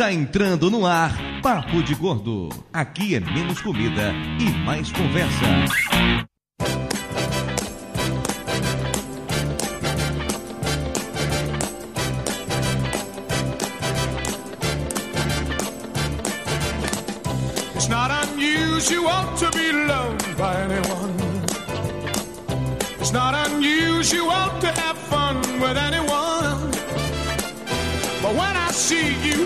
Está entrando no ar Papo de Gordo. Aqui é menos comida e mais conversa. It's not unusual to be loved by anyone. It's not unusual to have fun with anyone.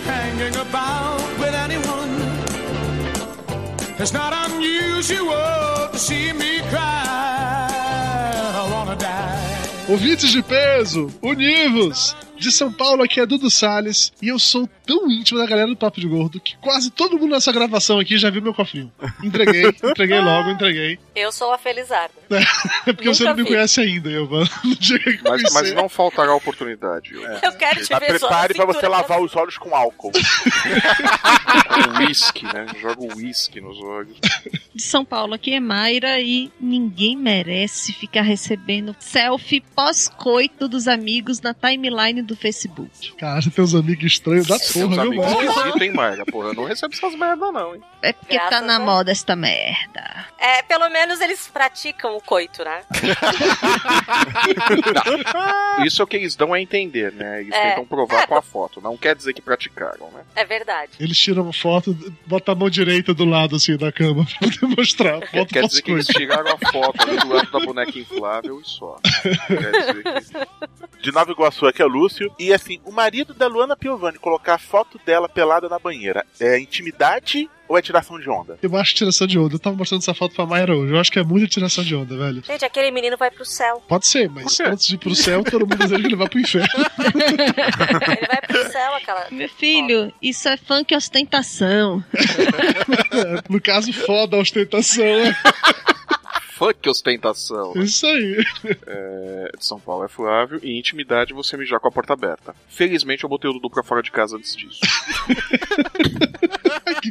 Hanging about with anyone, it's not unusual to see me cry. I wanna die. Ouvintes de peso, univos! De São Paulo, aqui é Dudu Salles e eu sou tão íntimo da galera do Papo de Gordo que quase todo mundo nessa gravação aqui já viu meu cofrinho. Entreguei, entreguei logo, entreguei. Eu sou a Felizarda. É porque você não Nunca me vi. conhece ainda, eu, mano. Mas, mas não faltará oportunidade. Eu quero te Tá ver prepare pra você lavar os olhos com álcool. Um whisky, né? Joga whisky nos olhos. De São Paulo, aqui é Mayra e ninguém merece ficar recebendo selfie pós-coito dos amigos na timeline do Facebook. Cara, você tem uns amigos estranhos da porra, viu, mano? esquisitos, hein? Porra, não recebo essas merda, não, hein? É porque tá Graças na a- moda esta merda. É, pelo menos eles praticam o coito, né? Isso é o que eles dão a entender, né? Eles É. tentam provar É, com a foto. Não quer dizer que praticaram, né? É verdade. Eles tiram uma foto, botam a mão direita do lado assim da cama mostrar a foto Quer dizer que eles tiraram a foto ali do lado da boneca inflável e só. Quer dizer que... De Nova Iguaçu, aqui é o Lúcio. E assim, o marido da Luana Piovani colocar a foto dela pelada na banheira é intimidade ou é tiração de onda? Eu acho tiração de onda. Eu tava mostrando essa foto pra Mayra hoje. Eu acho que é muita tiração de onda, velho. Gente, aquele menino vai pro céu. Pode ser, mas antes de ir pro céu, todo mundo deseja que ele vá pro inferno. Ele vai pro céu, aquela. Meu filho, isso é funk ostentação. no caso, foda a ostentação. é Fuck ostentação. né? Isso aí. É, de São Paulo é Flávio e intimidade você mijar com a porta aberta. Felizmente eu botei o Dudu pra fora de casa antes disso.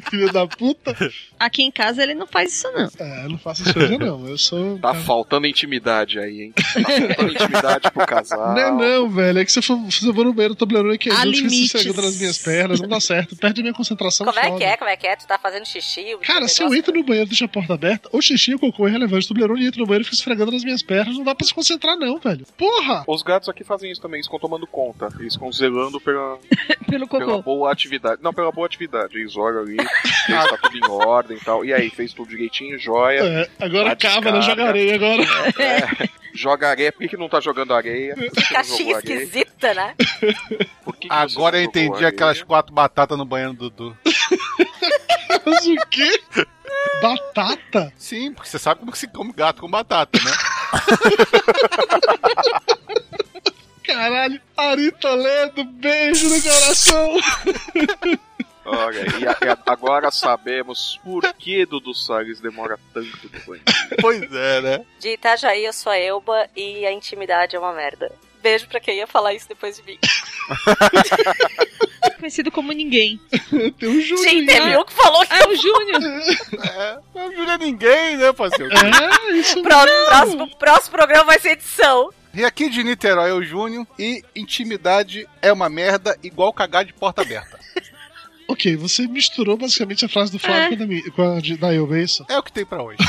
que filho da puta. Aqui em casa ele não faz isso, não. É, eu não faço isso hoje, não. Eu sou. Tá faltando intimidade aí, hein? Tá faltando intimidade pro casal. Não é não, velho. É que se eu for, se eu for no banheiro, Toblerone que eu fico limites. sossegando nas minhas pernas, não dá certo. Perde a minha concentração. Como é foda. que é? Como é que é? Tu tá fazendo xixi? Cara, se eu entro no banheiro e deixo a porta aberta, ou xixi ou cocô é relevante. Toblerone entra no banheiro e fica esfregando nas minhas pernas. Não dá pra se concentrar, não, velho. Porra! Os gatos aqui fazem isso também, eles ficam tomando conta. Eles ficam zelando pela, Pelo pela cocô. boa atividade. Não, pela boa atividade. Eles olham ali, se tá tudo em ordem e tal. E aí, fez tudo direitinho, joia. É, agora Tá acaba, né? Joga areia agora. Joga areia. Por que, que não tá jogando areia? Que caixinha esquisita, né? Por que que Agora eu entendi areia? aquelas quatro batatas no banheiro do Dudu. Mas o quê? Batata? Sim, porque você sabe como que se come gato com batata, né? Caralho. Ari Toledo, beijo no coração. Olha, e, a- e a- agora sabemos por que Dudu Salles demora tanto no banheiro. pois é, né? De Itajaí, eu sou a Elba e a intimidade é uma merda. Beijo pra quem ia falar isso depois de mim. Conhecido como ninguém. Tem um Júnior. Gente, teve um que falou que Ah, o Júnior. É, não ajuda ninguém, né, parceiro? É, isso o pró- próximo, próximo programa vai ser edição. E aqui de Niterói é o Júnior e intimidade é uma merda igual cagar de porta aberta. Ok, você misturou basicamente a frase do Flávio É. com a da, com a de, da Elba, é isso? É o que tem pra hoje.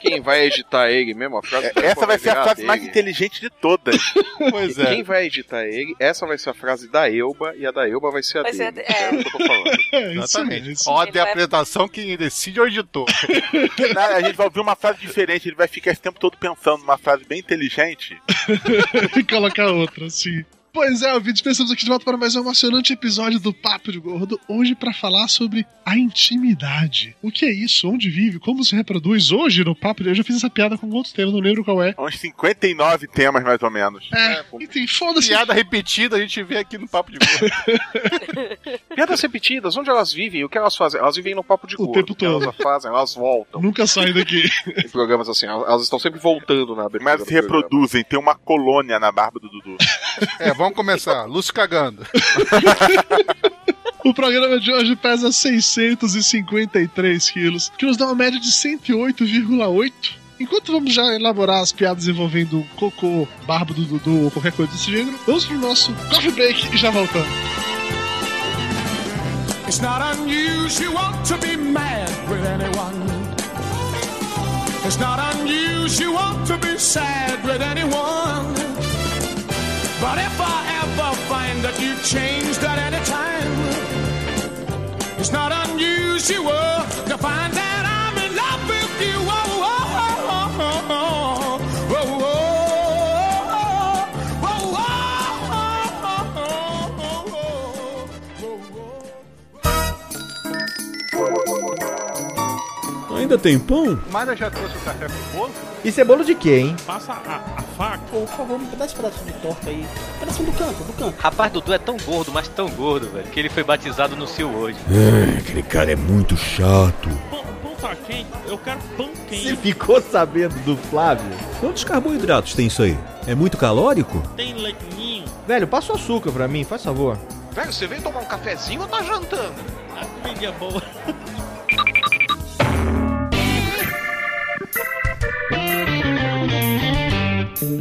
Quem vai editar ele mesmo? A frase É, Essa vai ser a frase mais dele. inteligente de todas. Pois Quem é. vai editar ele, essa vai ser a frase da Elba e a da Elba vai ser a Vai ser a dele. de- é. É o que eu tô falando. É, isso Exatamente. isso Ordem de Ele vai- apresentação, quem decide é o editor. A gente vai ouvir uma frase diferente, ele vai ficar esse tempo todo pensando numa frase bem inteligente. e colocar outra, assim. Pois é, ouvintes, pensamos aqui de volta para mais um emocionante episódio do Papo de Gordo, hoje para falar sobre a intimidade. O que é isso? Onde vive? Como se reproduz? Hoje no Papo de... Eu já fiz essa piada com outro tema, não lembro qual é. Uns 59 temas, mais ou menos. É, enfim, foda-se. Piada repetida a gente vê aqui no Papo de Gordo. Piadas repetidas, onde elas vivem? O que elas fazem? Elas vivem no papo de O gordo. tempo O que todo. Elas fazem, elas voltam. Nunca saem daqui. Em programas assim, elas estão sempre voltando na abertura. Mas programa. reproduzem, tem uma colônia na barba do Dudu. É, vamos começar. Lúcio cagando. O programa de hoje pesa 653 quilos, que nos dá uma média de 108,8. Enquanto vamos já elaborar as piadas envolvendo cocô, barba do Dudu ou qualquer coisa desse gênero, vamos pro nosso coffee break e já voltamos. It's not unusual to be mad with anyone. It's not unusual to be sad with anyone. But if I ever find that you changed at any time, it's not unusual to find that Ainda tem pão? Mayra já trouxe o café pro bolo? Isso é bolo de quê, hein? Passa a, a faca. Pô, por favor, me dá esse pedaço de torta aí. Pedacinho do canto, do canto. Rapaz, Dudu é tão gordo, mas tão gordo, velho, que ele foi batizado no Sil hoje. É, aquele cara é muito chato. Pão, pão tá quente? Eu quero pão quente. Você ficou sabendo do Flávio? Quantos carboidratos tem isso aí? É muito calórico? Tem leitinho. Velho, passa o açúcar pra mim, faz favor. Velho, você veio tomar um cafezinho ou tá jantando? A filha boa. Muito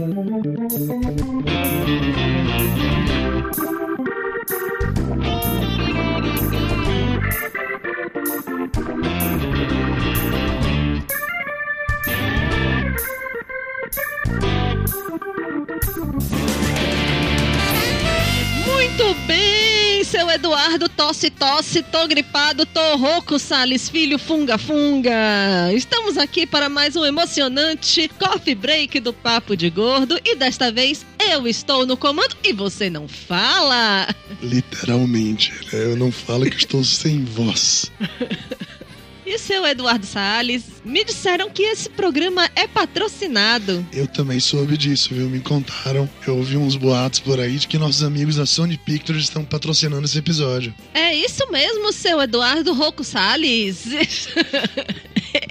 bem, seu Eduardo, tosse, tosse, tô gripado, tô rouco, Salles, filho, funga, funga. Estamos aqui para mais um emocionante coffee break do Papo de Gordo e desta vez eu estou no comando e você não fala. Literalmente, né? eu não falo que estou sem voz. E seu Eduardo Salles, me disseram que esse programa é patrocinado. Eu também soube disso, viu? Me contaram. Eu ouvi uns boatos por aí de que nossos amigos da Sony Pictures estão patrocinando esse episódio. É isso mesmo, seu Eduardo Rocco Salles.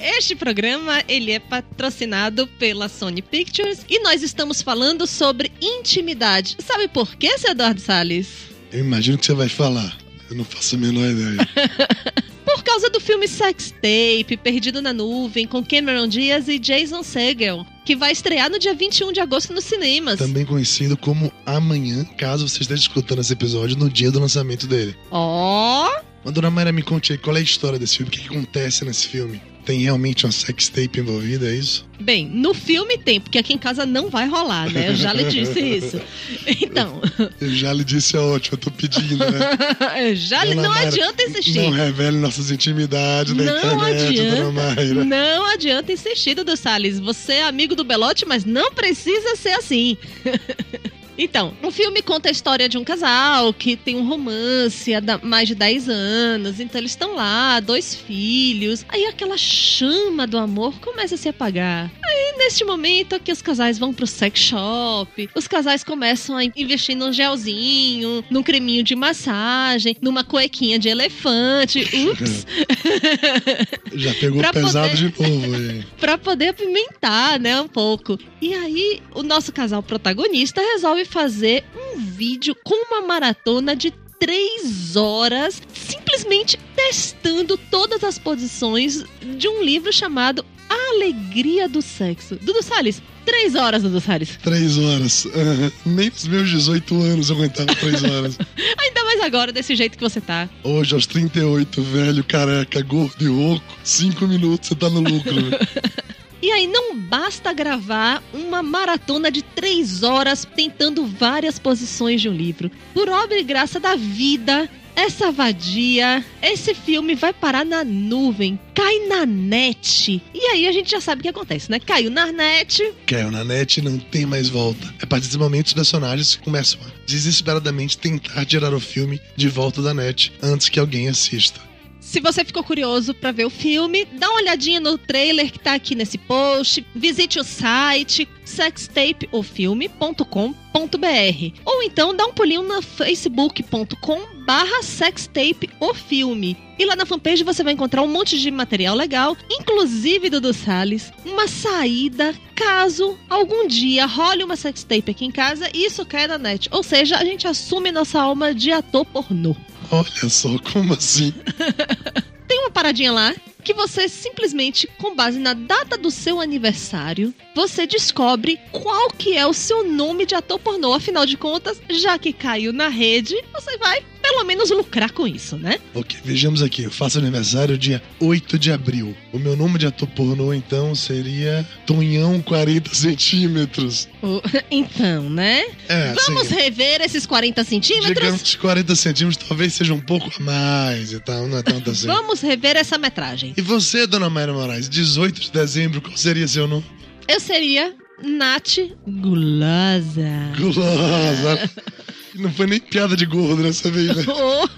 Este programa ele é patrocinado pela Sony Pictures e nós estamos falando sobre intimidade. Sabe por quê, seu Eduardo Salles? Eu imagino que você vai falar. Eu não faço a menor ideia. Por causa do filme Sex Tape, Perdido na Nuvem, com Cameron Diaz e Jason Segel, que vai estrear no dia 21 de agosto nos cinemas. Também conhecido como Amanhã, caso você esteja escutando esse episódio no dia do lançamento dele. Ó! Mas, dona Mayra, me conte aí, qual é a história desse filme? O que, que acontece nesse filme? Tem realmente uma sex tape envolvida, é isso? Bem, no filme tem, porque aqui em casa não vai rolar, né? Eu já lhe disse isso. Então. Eu já lhe disse é ótimo, eu tô pedindo, né? Já Dona não Mayra, adianta insistir. Não revele nossas intimidades na Não internet, dona adianta, Mayra. não adianta insistir, Dudu Salles. Você é amigo do Belote, mas não precisa ser assim. Então, o filme conta a história de um casal que tem um romance há mais de 10 anos. Então, eles estão lá, dois filhos. Aí, aquela chama do amor começa a se apagar. Aí, neste momento, aqui os casais vão pro sex shop. Os casais começam a investir num gelzinho, num creminho de massagem, numa cuequinha de elefante. Ups! Já pegou Pra pesado poder- de novo aí. Pra poder apimentar, né, um pouco. E aí, o nosso casal protagonista resolve fazer um vídeo com uma maratona de três horas, simplesmente testando todas as posições de um livro chamado A Alegria do Sexo. Dudu Salles, três horas, Dudu Salles. Três horas. Aham. Nem nos meus 18 anos eu aguentava três horas. Ainda mais agora, desse jeito que você tá. Hoje, aos 38, velho, careca, gordo e rouco, cinco minutos você tá no lucro. E aí não basta gravar uma maratona de três horas tentando várias posições de um livro. Por obra e graça da vida, essa vadia, esse filme vai parar na nuvem, cai na net. E aí a gente já sabe o que acontece, né? Caiu na net, Caiu na net não tem mais volta. É a partir desse momento os personagens começam a desesperadamente tentar tirar o filme de volta da net antes que alguém assista. Se você ficou curioso pra ver o filme, dá uma olhadinha no trailer que tá aqui nesse post, visite o site sextapeofilme.com.br ou então dá um pulinho no facebook.com barra. E lá na fanpage você vai encontrar um monte de material legal, inclusive Dudu Salles, uma saída caso algum dia role uma sextape aqui em casa e isso caia na net. Ou seja, a gente assume nossa alma de ator pornô. Olha só, como assim? Tem uma paradinha lá que você simplesmente, com base na data do seu aniversário, você descobre qual que é o seu nome de ator pornô. Afinal de contas, já que caiu na rede, você vai pelo menos lucrar com isso, né? Ok, vejamos aqui. Eu faço aniversário dia 8 de abril. O meu nome de ator pornô, então, seria Tonhão 40 centímetros. Então, né? É, Vamos sim. rever esses 40 centímetros? Digamos que 40 centímetros talvez seja um pouco a mais e tal, não é tanto assim. Vamos rever essa metragem. E você, dona Mayra Moraes, 18 de dezembro, qual seria seu nome? Eu seria Nath Gulosa. Gulosa. Não foi nem piada de gordo dessa vez, né? Oh.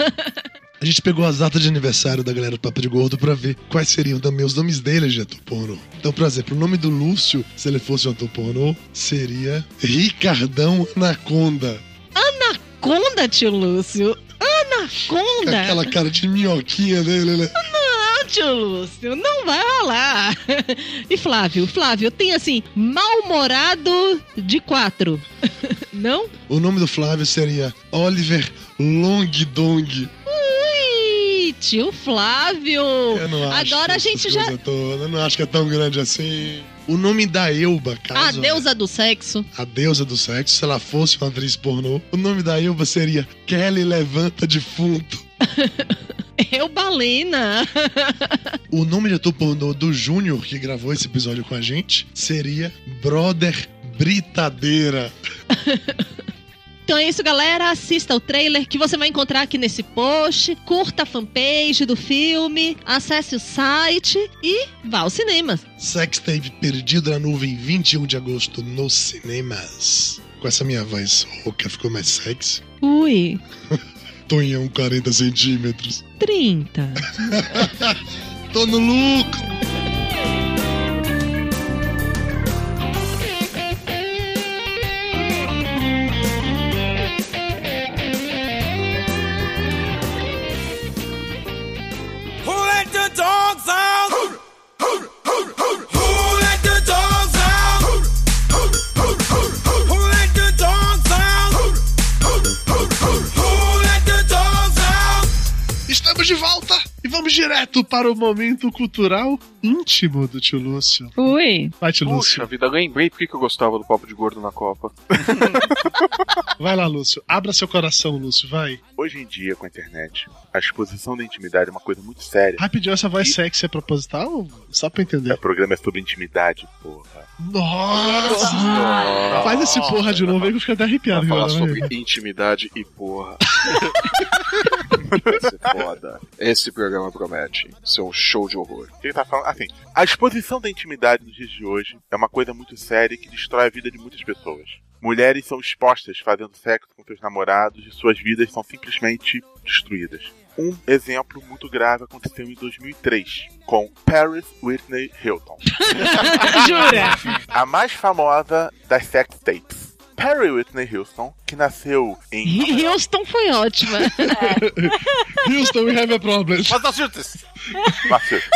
A gente pegou as datas de aniversário da galera do Papo de Gordo pra ver quais seriam também os nomes deles de ator pornô. Então, por exemplo, o nome do Lúcio, se ele fosse um ator pornô, seria Ricardão Anaconda. Anaconda, tio Lúcio. Anaconda. aquela cara de minhoquinha dele, né? Não, tio Lúcio, não vai rolar. E Flávio? Flávio, tem assim, mal-humorado de quatro. Não? O nome do Flávio seria Oliver Long Dong. Ui, tio Flávio. Eu não acho Agora a gente já. Eu não acho que é tão grande assim. O nome da Elba, A caso deusa do sexo. a deusa do sexo, se ela fosse uma atriz pornô, o nome da Elba seria Kelly Levanta Defunto. Eu, Balena. O nome de ator pornô do Júnior, que gravou esse episódio com a gente, seria Brother Britadeira. Então é isso, galera. Assista o trailer que você vai encontrar aqui nesse post. Curta a fanpage do filme. Acesse o site e vá aos cinemas. Sextape Perdido na Nuvem, 21 de agosto, nos cinemas. Com essa minha voz rouca ficou mais sexy. Ui, Tonhão 40 centímetros. 30. Tô no lucro. Estamos de volta e vamos direto para o momento cultural íntimo do tio Lúcio. Ui. Vai, tio Puxa Lúcio. vida, lembrei por que eu gostava do papo de gordo na Copa. Vai lá, Lúcio. Abra seu coração, Lúcio. Vai. Hoje em dia, com a internet, a exposição da intimidade é uma coisa muito séria. Rapidinho, essa voz sexy é proposital? Só pra entender. O programa é sobre intimidade, porra. Nossa! Faz esse porra de novo aí que eu fico até arrepiado. Falar sobre intimidade e porra. Vai ser foda. Esse programa promete ser um show de horror. Ele tá falando assim, a exposição da intimidade nos dias de hoje é uma coisa muito séria que destrói a vida de muitas pessoas. Mulheres são expostas fazendo sexo com seus namorados e suas vidas são simplesmente destruídas. Um exemplo muito grave aconteceu em 2003 com Paris Whitney Hilton. Jura? A mais famosa das sex tapes. Paris Whitney Houston, que nasceu em Houston foi ótima. Houston, we have a problem. Massachusetts. Massachusetts.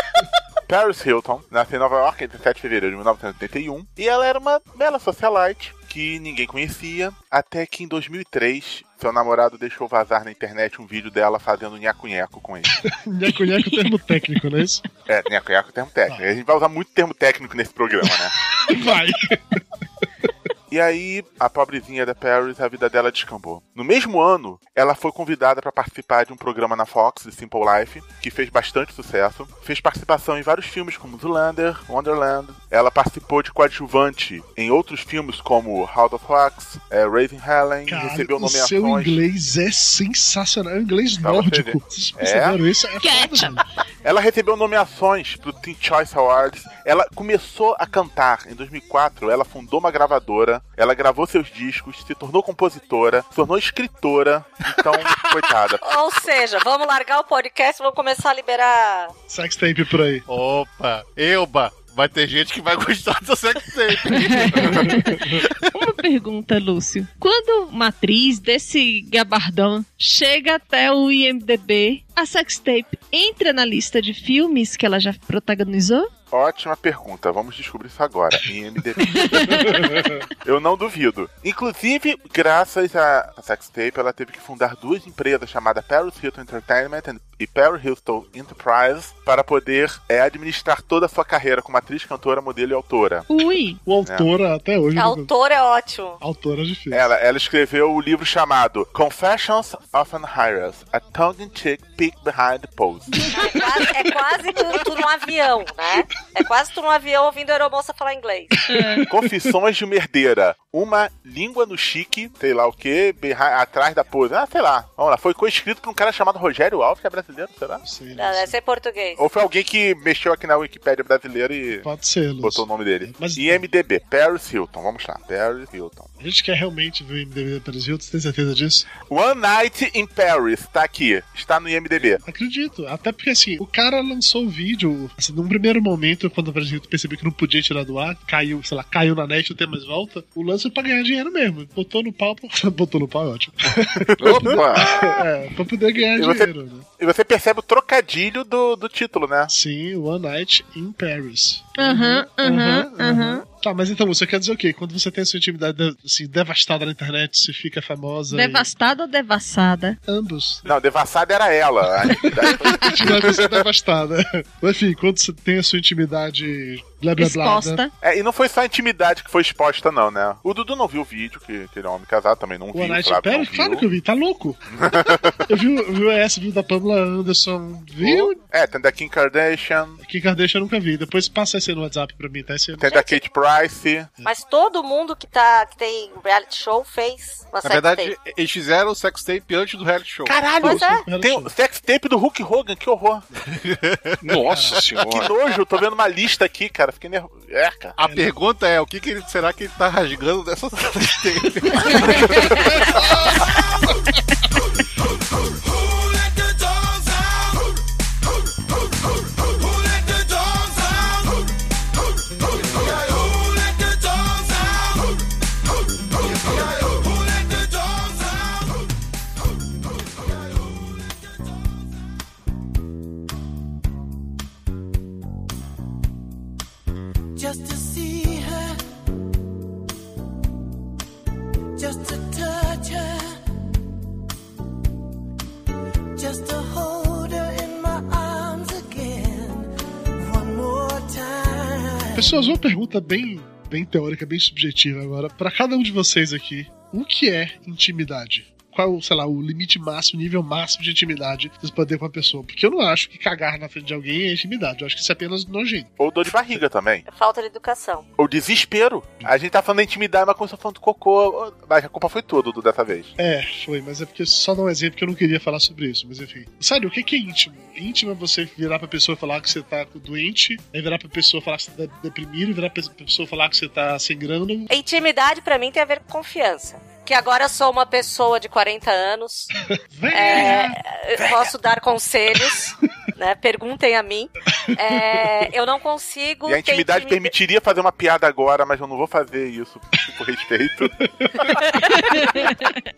Paris Hilton nasceu em Nova York em 17 de fevereiro de 1981 e ela era uma bela socialite que ninguém conhecia, até que em 2003 seu namorado deixou vazar na internet um vídeo dela fazendo nhaco-nhaco com ele. Nhaco-nhaco é termo técnico, não é isso? É, nhaco-nhaco é termo técnico. A gente vai usar muito termo técnico nesse programa, né? Vai. E aí, a pobrezinha da Paris, a vida dela descambou. No mesmo ano, ela foi convidada para participar de um programa na Fox, The Simple Life, que fez bastante sucesso. Fez participação em vários filmes como Zoolander, Wonderland. Ela participou de coadjuvante em outros filmes como House of Wax, é, Raising Helen, Cara, recebeu o nomeações. seu inglês é sensacional. É um inglês nórdico. Vocês É? perceberam isso? É foda, mano. Ela recebeu nomeações pro Teen Choice Awards. Ela começou a cantar em 2004. Ela fundou uma gravadora. Ela gravou seus discos, se tornou compositora, se tornou escritora. Então, coitada. Ou seja, vamos largar o podcast e vamos começar a liberar. Sextape por aí. Opa, Elba, vai ter gente que vai gostar do sex tape. Uma pergunta, Lúcio. Quando uma atriz desse gabardão chega até o IMDB, a sextape entra na lista de filmes que ela já protagonizou? Ótima pergunta, vamos descobrir isso agora. Em MDB. Eu não duvido. Inclusive, graças a a Sextape, ela teve que fundar duas empresas chamadas Paris Hilton Entertainment and- e Perry Hilton Enterprise para poder é, administrar toda a sua carreira como atriz, cantora, modelo e autora. Ui! O autora até hoje. A autora é ótimo. Autora difícil. Ela, ela escreveu o livro chamado Confessions of an Heiress, a tongue-in-cheek peek behind the pose. É quase, é quase tu, tu num avião, né? É quase tu num avião ouvindo a aeromoça falar inglês. Confissões de uma herdeira. Uma língua no chique, sei lá o que, atrás da pose. Ah, sei lá. Vamos lá. Foi coescrito por um cara chamado Rogério Alves, que é brasileiro, será? Sim, Não, deve ser português. Ou foi alguém que mexeu aqui na Wikipédia brasileira e Pode ser, Lúcio. botou o nome dele. Mas- IMDB, Paris Hilton. Vamos lá, Paris Hilton. A gente quer realmente ver o MDB da Paris Hilton, você tem certeza disso? One Night in Paris, tá aqui. Está no IMDB. Acredito. Até porque, assim, o cara lançou o vídeo, assim, num primeiro momento, quando a Paris Hilton percebeu que não podia tirar do ar, caiu, sei lá, caiu na net, não tem mais volta, o lance foi pra ganhar dinheiro mesmo. Botou no pau, botou no pau, é ótimo. Opa! é, pra poder ganhar E você- dinheiro, né? E você percebe o trocadilho do, do título, né? Sim, One Night in Paris. Aham, aham, aham. Tá, mas então, você quer dizer o quê? Quando você tem a sua intimidade assim, devastada na internet, você fica famosa. Devastada ou devassada? E... Ambos. Não, devassada era ela. A intimidade foi- devastada. Mas, enfim, quando você tem a sua intimidade blá blá blá. Exposta. né? É, e não foi só a intimidade que foi exposta, não, né? O Dudu não viu o vídeo, que, que ele é um homem casado, também não O viu. In Flávio não Paris? viu. Claro que eu vi, tá louco. eu vi, vi o S, vi o da Pamela Anderson, viu? É, tem da Kim Kardashian, Kim Kardashian eu nunca vi. Depois passa esse aí no WhatsApp pra mim, tá? Esse... tem da Kate Price. Mas todo mundo que, tá, que tem reality show fez uma Na sex verdade, tape. eles fizeram o sex tape antes do reality show. Caralho! Pois é. Tem o sex tape do Hulk Hogan, que horror. Nossa Que senhora. nojo, tô vendo uma lista aqui, cara. Fiquei nervoso. É, cara. A pergunta é, o que, que ele, será que ele tá rasgando dessa sex tape? Pessoas, uma pergunta bem, bem teórica, bem subjetiva agora. Pra cada um de vocês aqui, o que é intimidade? Qual, sei lá, o limite máximo, o nível máximo de intimidade que vocês podem ter com a pessoa? Porque eu não acho que cagar na frente de alguém é intimidade. Eu acho que isso é apenas nojento. Ou dor de barriga também. É falta de educação. Ou desespero. A gente tá falando da intimidade, mas começou falando de cocô. Mas a culpa foi tua, Dudu, dessa vez. É, foi, mas é porque só dar um exemplo que eu não queria falar sobre isso, mas enfim. Sério, o que que é íntimo? Íntimo é você virar pra pessoa e falar que você tá doente, aí virar pra pessoa falar que você tá deprimido, virar pra pessoa falar que você tá sem grana. Intimidade pra mim tem a ver com confiança. Que agora sou uma pessoa de 40 anos. É, posso dar conselhos, né? Perguntem a mim. É, eu não consigo. E a intimidade intimida- permitiria fazer uma piada agora, mas eu não vou fazer isso por respeito.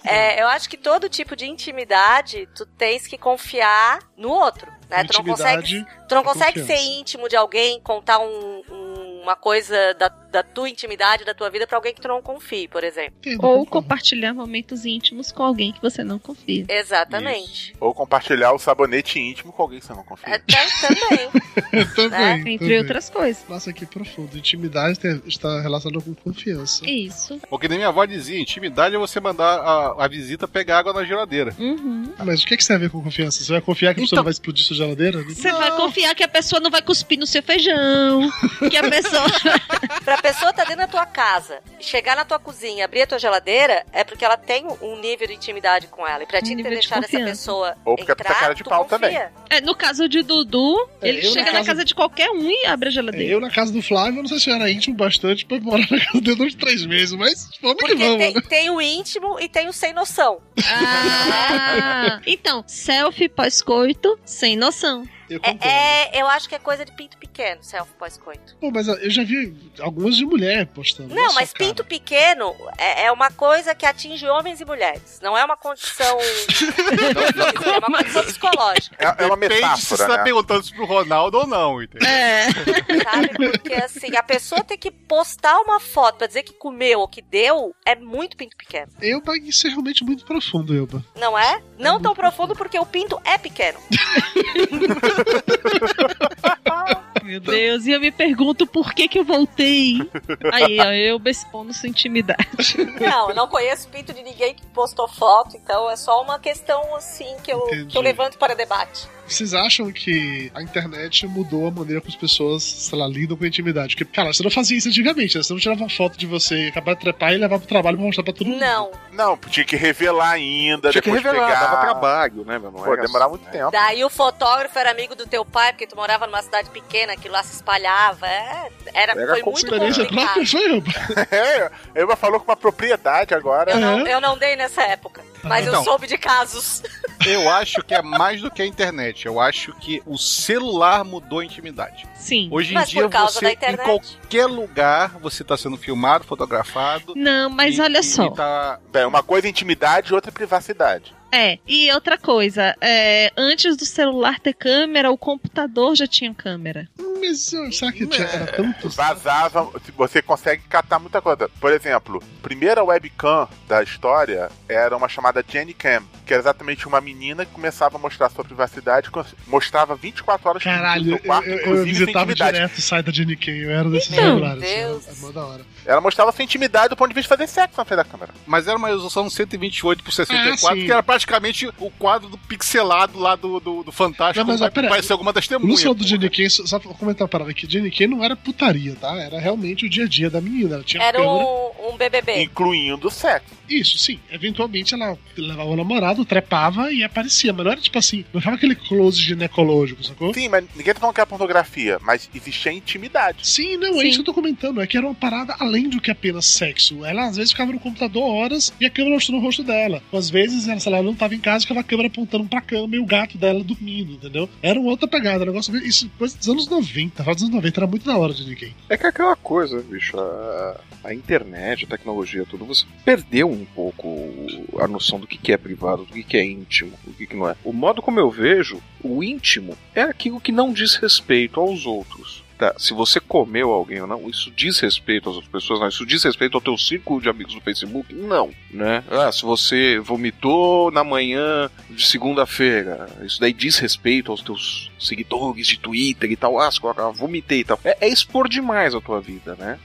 É, eu acho que todo tipo de intimidade tu tens que confiar no outro. Né? Tu não consegue, tu não é consegue ser íntimo de alguém, contar um- um- uma coisa da, da tua intimidade, da tua vida pra alguém que tu não confie, por exemplo. Ou compartilhar momentos íntimos com alguém que você não confia. Exatamente. Ou compartilhar o sabonete íntimo com alguém que você não confia. É, também. também. Entre também. outras coisas. Nossa, que profundo. Intimidade está relacionada com confiança. Isso. Porque nem minha avó dizia, intimidade é você mandar a, a visita pegar água na geladeira. Uhum. Ah, Mas o que, que você tem a ver com confiança? Você vai confiar que a pessoa não vai explodir sua geladeira? Você vai confiar que a pessoa não vai cuspir no seu feijão. Que a pessoa. pra pessoa estar dentro da tua casa, chegar na tua cozinha, abrir a tua geladeira, é porque ela tem um nível de intimidade com ela. E pra ti nível ter de deixado essa pessoa Ou porque a entrar, pessoa é cara de pau confia. também. É, no caso de Dudu, É, ele eu chega na na casa- casa de qualquer um e abre a geladeira. eu na casa do Flávio, não sei se eu era íntimo bastante pra morar na casa dele uns três meses, mas vamos que Porque vamos. tem, né? tem o íntimo e tem o sem noção. Ah, então, selfie pós-coito, sem noção. Eu. É, é, eu acho que é coisa de pinto pequeno, selfie pós-coito. Pô, mas eu já vi algumas de mulher postando. Não, mas cara. pinto pequeno é, é uma coisa que atinge homens e mulheres. Não é uma condição. é uma condição psicológica. É, é uma Depende se metáfora, você tá né? perguntando isso pro Ronaldo ou não, entendeu? É. Sabe? Porque assim, a pessoa tem que postar uma foto pra dizer que comeu ou que deu é muito pinto pequeno. Elba, isso é realmente muito profundo, Elba. Não é? Não tão profundo porque o pinto é pequeno. Meu Deus, e eu me pergunto por que que eu voltei. Aí, ó, eu expondo sua intimidade. Não, eu não conheço o pinto de ninguém que postou foto, então é só uma questão assim que eu, Entendi. que eu levanto para debate. Vocês acham que a internet mudou a maneira como as pessoas, sei lá, lidam com a intimidade? Porque, cara, você não fazia isso antigamente, né? Você não tirava foto de você, acabar de trepar e levar pro trabalho pra mostrar pra todo mundo. Não. Não, tinha que revelar ainda, Tinha que depois revelar, pegar. dava trabalho, né, meu? Não Pô, assim, muito né? tempo. Daí o fotógrafo era amigo do teu pai, porque tu morava numa cidade pequena, aquilo lá se espalhava. É, era, Era foi muito Experiência complicado. própria foi, Elba. É, a Elba falou com uma propriedade agora. Eu não, eu não dei nessa época, mas eu Então. soube de casos. Eu acho que é mais do que a internet. Eu acho que o celular mudou a intimidade. Sim. Hoje em Mas dia, por causa você, da em internet. qualquer lugar, você está sendo filmado, fotografado. Não, mas e- olha e só. tá- É, uma coisa é intimidade e outra é privacidade. É, e outra coisa, é, antes do celular ter câmera, o computador já tinha câmera. Mas será que tinha, era tanto? Vazava, você consegue catar muita coisa. Por exemplo, a primeira webcam da história era uma chamada Jenny Cam, que era exatamente uma menina que começava a mostrar sua privacidade, mostrava 24 horas no Caralho, seu eu, quarto, eu, eu inclusive sem visitava intimidade. direto o site da Jenny Kane, eu era desses Então, celulares. Deus. É mó da hora. Ela mostrava sua intimidade do ponto de vista de fazer sexo na frente da câmera. Mas era uma resolução 128 por 64, Ah, sim. que era praticamente o quadro do pixelado lá do, do, do Fantástico. Não, mas, vai pera, parecer alguma das testemunhas. falou do pô. Jenny Kane, só comentar uma parada aqui. Jenny Kane não era putaria, tá? Era realmente o dia a dia da menina. Ela tinha Era câmera. um, um BBB. Incluindo sexo. Isso, sim. Eventualmente ela levava o namorado, trepava e aparecia. Mas não era tipo assim, não ficava aquele close ginecológico, sacou? Sim, mas ninguém tá falando que era pornografia, mas existia intimidade. Sim, não, é isso que eu tô comentando. É que era uma parada além do que apenas sexo. Ela às vezes ficava no computador horas e a câmera mostrando o rosto dela. Ou às vezes, ela, sei lá, ela não tava em casa e ficava a câmera apontando pra cama e o gato dela dormindo, entendeu? Era uma outra pegada. Um negócio meio- isso coisa dos anos 90. Fala dos anos 90, era muito da hora de ninguém. É que é aquela coisa, bicho, a, a internet, a tecnologia, tudo, você perdeu um pouco a noção do que é privado, do que que é íntimo, do que que não é. O modo como eu vejo, o íntimo é aquilo que não diz respeito aos outros. Tá, se você comeu alguém ou não, isso diz respeito às outras pessoas, não. Isso diz respeito ao teu círculo de amigos do Facebook? Não, né? Ah, se você vomitou na manhã de segunda-feira, isso daí diz respeito aos teus seguidores de Twitter e tal. Ah, ah, vomitei e tal. É, é expor demais a tua vida, né?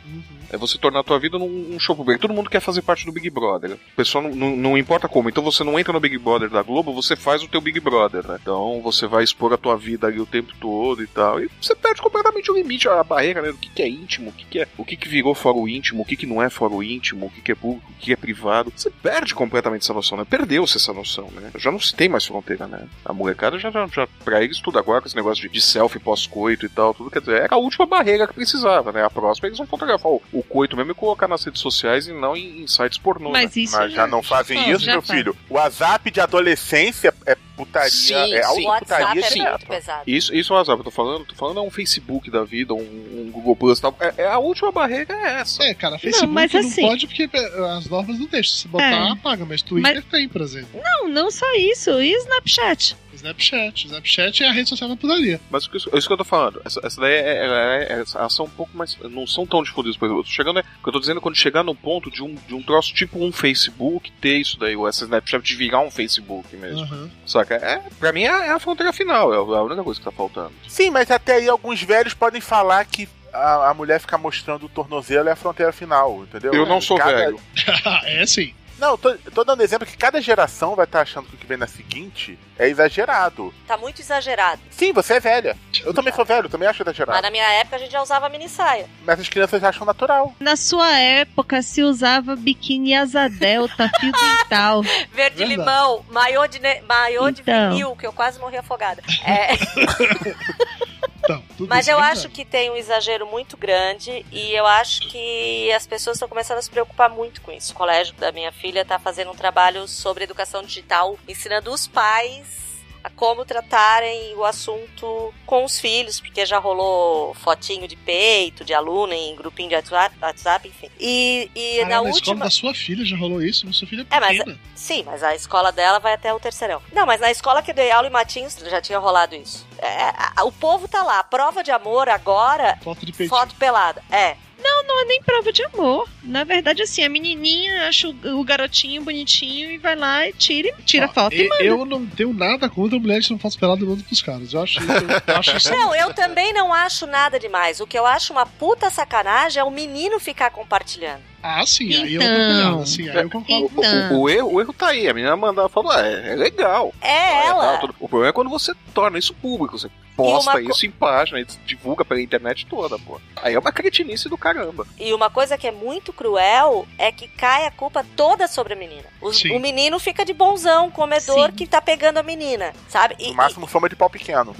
É você tornar a tua vida num, um show público. Todo mundo quer fazer parte do Big Brother. O pessoal não, não, não importa como. Então você não entra no Big Brother da Globo, você faz o teu Big Brother, né? Então você vai expor a tua vida ali o tempo todo e tal. E você perde completamente o limite, a barreira, né? Do que, que é íntimo, o que, que é. O que, que virou fora o íntimo, o que, que não é fora o íntimo, o que, que é público, o que, é privado. Você perde completamente essa noção, né? Perdeu-se essa noção, né? Já não se tem mais fronteira, né? A molecada já, já, já pra eles tudo agora, esse negócio de, de selfie pós-coito e tal, tudo quer dizer, era a última barreira que precisava, né? A próxima eles vão fotografar o, o coito mesmo e colocar nas redes sociais e não em, em sites pornô. Mas né? isso Mas já não fazem isso, meu faz. filho. O WhatsApp de adolescência é putaria, Sim, é sim. O WhatsApp autoputaria é muito pesado. Isso, isso é o WhatsApp, eu tô falando, tô falando é um Facebook da vida, um, um Google Plus e tal. É, é a última barreira é essa. É, cara, Facebook mas não, assim- pode porque é, as normas não deixam. Se botar, É. apaga. Mas Twitter Mas- tem, por exemplo. Não, não só isso. E Snapchat? Snapchat. Snapchat é a rede social da putaria. Mas isso, isso que eu tô falando, essa, essa daí é, é, é- é- elas são um pouco mais. Não são tão difundidas, por exemplo. Eu tô chegando, é, o que eu tô dizendo é quando chegar no ponto de um, de um troço tipo um Facebook ter isso daí, ou essa Snapchat de virar um Facebook mesmo. Aham. Saca? É, pra mim é, é a fronteira final, é a a única coisa que tá faltando. Sim, mas até aí alguns velhos podem falar que a, a mulher ficar mostrando o tornozelo é a fronteira final, entendeu? Eu não sou Cada- velho. é sim. Não, tô, tô dando exemplo que cada geração vai estar achando que o que vem na seguinte é exagerado. Tá muito exagerado. Sim, você é velha. Eu também sou velho, eu também acho Mas exagerado. na minha época a gente já usava mini saia. Mas as crianças acham natural. Na sua época se usava biquíni asa delta, fio dental. Verde Verdade. limão, maiô de, ne- maiô de Então. vinil, que eu quase morri afogada. É, Então, mas isso eu é acho verdade. que tem um exagero muito grande e eu acho que as pessoas estão começando a se preocupar muito com isso. O colégio da minha filha tá fazendo um trabalho sobre educação digital, ensinando os pais a como tratarem o assunto com os filhos, porque já rolou fotinho de peito, de aluno em grupinho de WhatsApp, enfim. E, e Caralho, na na última. escola da sua filha já rolou isso? Mas sua filha é É, mas, sim, mas a escola dela vai até o terceirão. Não, mas na escola que eu dei aula em Matinhos já tinha rolado isso. É, a- o povo tá lá, prova de amor agora, Foto de peitinho. foto pelada. É. Não, não é nem prova de amor. Na verdade, assim, a menininha acha o, o garotinho bonitinho e vai lá e tira, tira Ó, foto e, e- manda. Eu não tenho nada contra mulheres que não fazem pelado e mandam pros caras. Eu acho isso. Eu acho isso Não, eu também não acho nada demais. O que eu acho uma puta sacanagem é o menino ficar compartilhando. Ah, sim, aí eu Então. concordo. Sim, aí eu concordo. O, o- o erro, o erro tá aí. A menina mandar falar, é, é legal. É ela. legal, tudo. O problema é quando você torna isso público. Você posta co- isso em página, e divulga pela internet toda, pô. Aí é uma cretinice do caramba. E uma coisa que é muito cruel é que cai a culpa toda sobre a menina. Os- Sim. o menino fica de bonzão, comedor que tá pegando a menina, sabe? E, No máximo, fama de pau pequeno.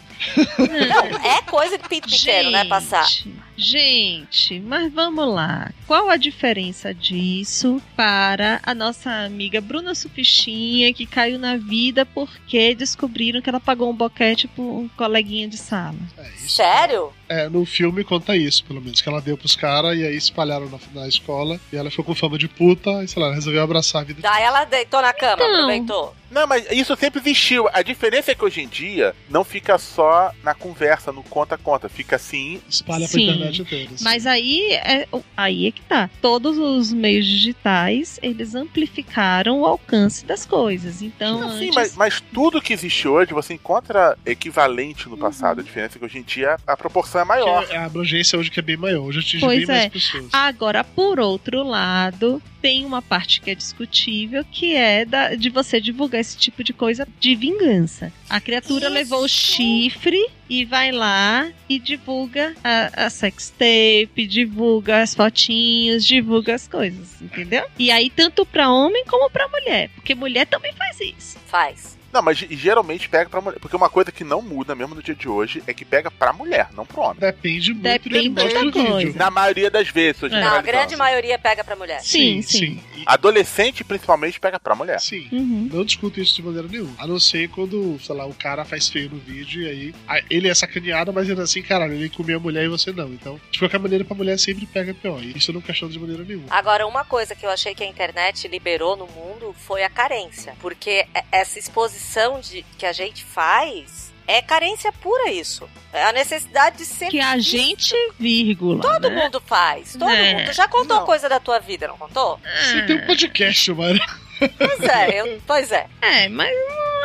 Não, é coisa de pinto pequeno, né, passar. Gente, mas vamos lá. Qual a diferença disso para a nossa amiga Bruna Sufichinha, que caiu na vida porque descobriram que ela pagou um boquete por um coleguinha de sala? Sério? É, no filme conta isso, pelo menos, que ela deu pros caras e aí espalharam na, na escola e ela ficou com fama de puta e sei lá, resolveu abraçar a vida. Daí ela deitou na cama, Então. aproveitou. Não, mas isso sempre existiu. A diferença é que hoje em dia não fica só na conversa, no conta-conta. Fica assim. Espalha pra Sim. internet inteira. Mas aí é, aí é que tá. Todos os meios digitais, eles amplificaram o alcance das coisas. Então, Sim, antes... mas, mas tudo que existe hoje você encontra equivalente no Uhum. passado. A diferença é que hoje em dia a proporção é maior. Que a abrangência hoje que é bem maior, hoje atinge Pois bem mais é. pessoas. Agora, por outro lado, tem uma parte que é discutível, que é da- de você divulgar esse tipo de coisa de vingança. A criatura levou o chifre e vai lá e divulga a, a sextape, divulga as fotinhos, divulga as coisas, entendeu? E aí, tanto pra homem como pra mulher, porque mulher também faz isso. Faz. Não, mas ge- geralmente pega pra mulher. Porque uma coisa que não muda mesmo no dia de hoje é que pega pra mulher, não pro homem. Depende muito Depende do da do coisa. vídeo. Na maioria das vezes, tô Não, a grande maioria pega pra mulher. Sim, sim. Adolescente, principalmente, pega pra mulher. Sim. Uhum. Não discuto isso de maneira nenhuma. A não ser quando, sei lá, o cara faz feio no vídeo e aí ele é sacaneado, mas ainda assim, caralho, ele comia a mulher e você não. Então, de qualquer maneira, pra mulher sempre pega pior. E isso eu não questiono de maneira nenhuma. Agora, uma coisa que eu achei que a internet liberou no mundo foi a carência. Porque essa exposição de, que a gente faz é carência pura isso. É a necessidade de ser. Que a gente, vírgula. Todo né? mundo faz. Todo É. mundo. Já contou coisa da tua vida, não contou? Você tem um podcast, mano. Pois é, eu, pois é. É, mas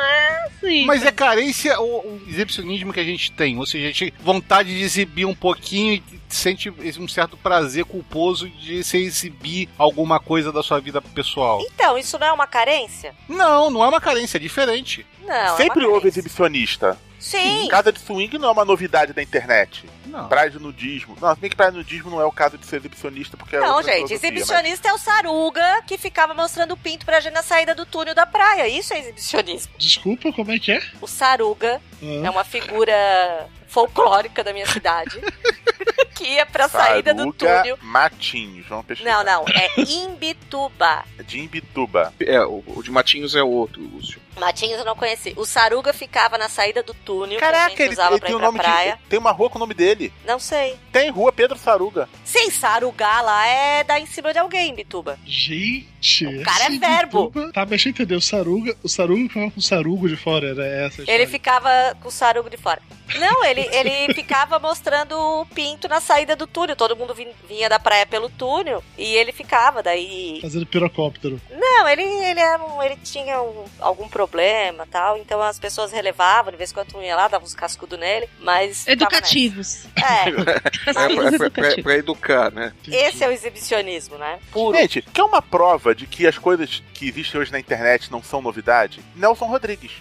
é assim. Mas é carência ou o exibicionismo que a gente tem? Ou seja, a gente tem vontade de exibir um pouquinho e sente um certo prazer culposo de se exibir alguma coisa da sua vida pessoal. Então, isso não é uma carência? Não, não é uma carência, é diferente. Não. Sempre é houve exibicionista. Sim. Casa de swing não é uma novidade da internet. Não. Praia de nudismo. Não, se bem que praia de nudismo não é o caso de ser exibicionista, porque é Não, outra gente, exibicionista é o Saruga que ficava mostrando o pinto pra gente na saída do túnel da praia. Isso é exibicionismo. Desculpa, como é que é? O Saruga Ah. é uma figura folclórica da minha cidade que ia pra mas saída do Saruga túnel. Matinhos, vamos pesquisar. Não, não, é Imbituba. De Imbituba. É, o, o de Matinhos é outro, Lúcio. Matinhos eu não conheci. O Saruga ficava na saída do túnel que a Caraca, gente ele, usava ele pra tem pra nome praia. de. Tem uma rua com o nome dele. Não sei. Tem rua Pedro Saruga. Sim, sarugar lá é dar em cima de alguém, Imbituba. Gente, O cara é verbo. Bituba- Tá, mas deixa eu entender. O Saruga, o Saruga ficava com o sarugo de fora, era essa a Ele história. ficava com o sarugo de fora. Não, ele, ele ficava mostrando o pinto na saída do túnel. Todo mundo vin- vinha da praia pelo túnel e ele ficava daí. Fazendo pirocóptero. Não, ele, ele, era um- ele tinha um- algum problema tal, então as pessoas relevavam, de vez em quando ia lá, dava uns cascudos nele, mas. Educativos. nessa. É, É, pra, pra- pra- pra educar, né? esse é o exibicionismo, né? Puro. Gente, quer uma prova de que as coisas que existem hoje na internet não são novidade? Nelson Rodrigues.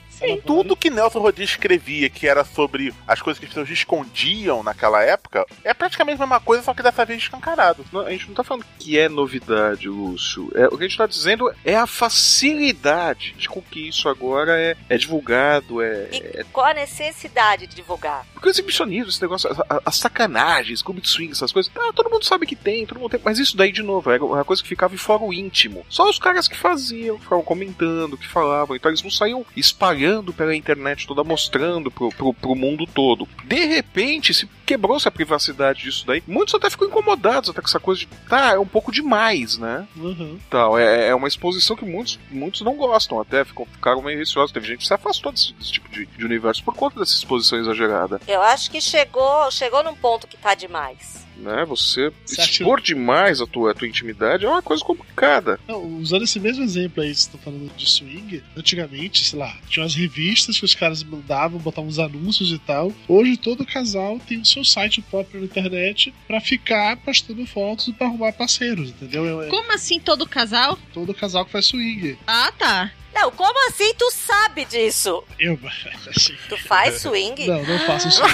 Tudo que Nelson Rodrigues escrevia que era sobre as coisas que as pessoas escondiam naquela época é praticamente a mesma coisa, só que dessa vez escancarado. Não, a gente não tá falando que é novidade, Lúcio. É, o que a gente tá dizendo é é a facilidade de com que isso agora é, é divulgado, é, é Qual a necessidade de divulgar? porque o exibicionismo, esse negócio, a, a, a sacanagem, Scooby Swing, essas coisas, tá, todo mundo sabe que tem, todo mundo tem, mas isso daí, de novo, era uma coisa que ficava em fórum íntimo. Só os caras que faziam, que ficavam comentando, que falavam, então eles não saíam espalhando pela internet toda, mostrando pro, pro, pro mundo todo. De repente, se quebrou-se a privacidade disso daí, muitos até ficam incomodados até com essa coisa de, tá, é um pouco demais, né? Uhum. Tal, é, é uma exposição que muitos, muitos não gostam, até ficam, ficaram meio receosos. Teve gente que se afastou desse, desse tipo de, de universo por conta dessa exposição exagerada. Eu acho que chegou, chegou num ponto que tá demais. Né? Você Você acha- expor demais a tua, a tua intimidade é uma coisa complicada. Não, usando esse mesmo exemplo aí, você tá falando de swing, antigamente, sei lá, tinha umas revistas que os caras mandavam, botavam uns anúncios e tal. Hoje todo casal tem o seu site próprio na internet pra ficar postando fotos e pra arrumar parceiros, entendeu? É- é Como assim todo casal? todo casal que faz swing. Ah, tá. Não, como assim tu sabe disso? Eu, assim, Tu faz swing? não, não faço swing.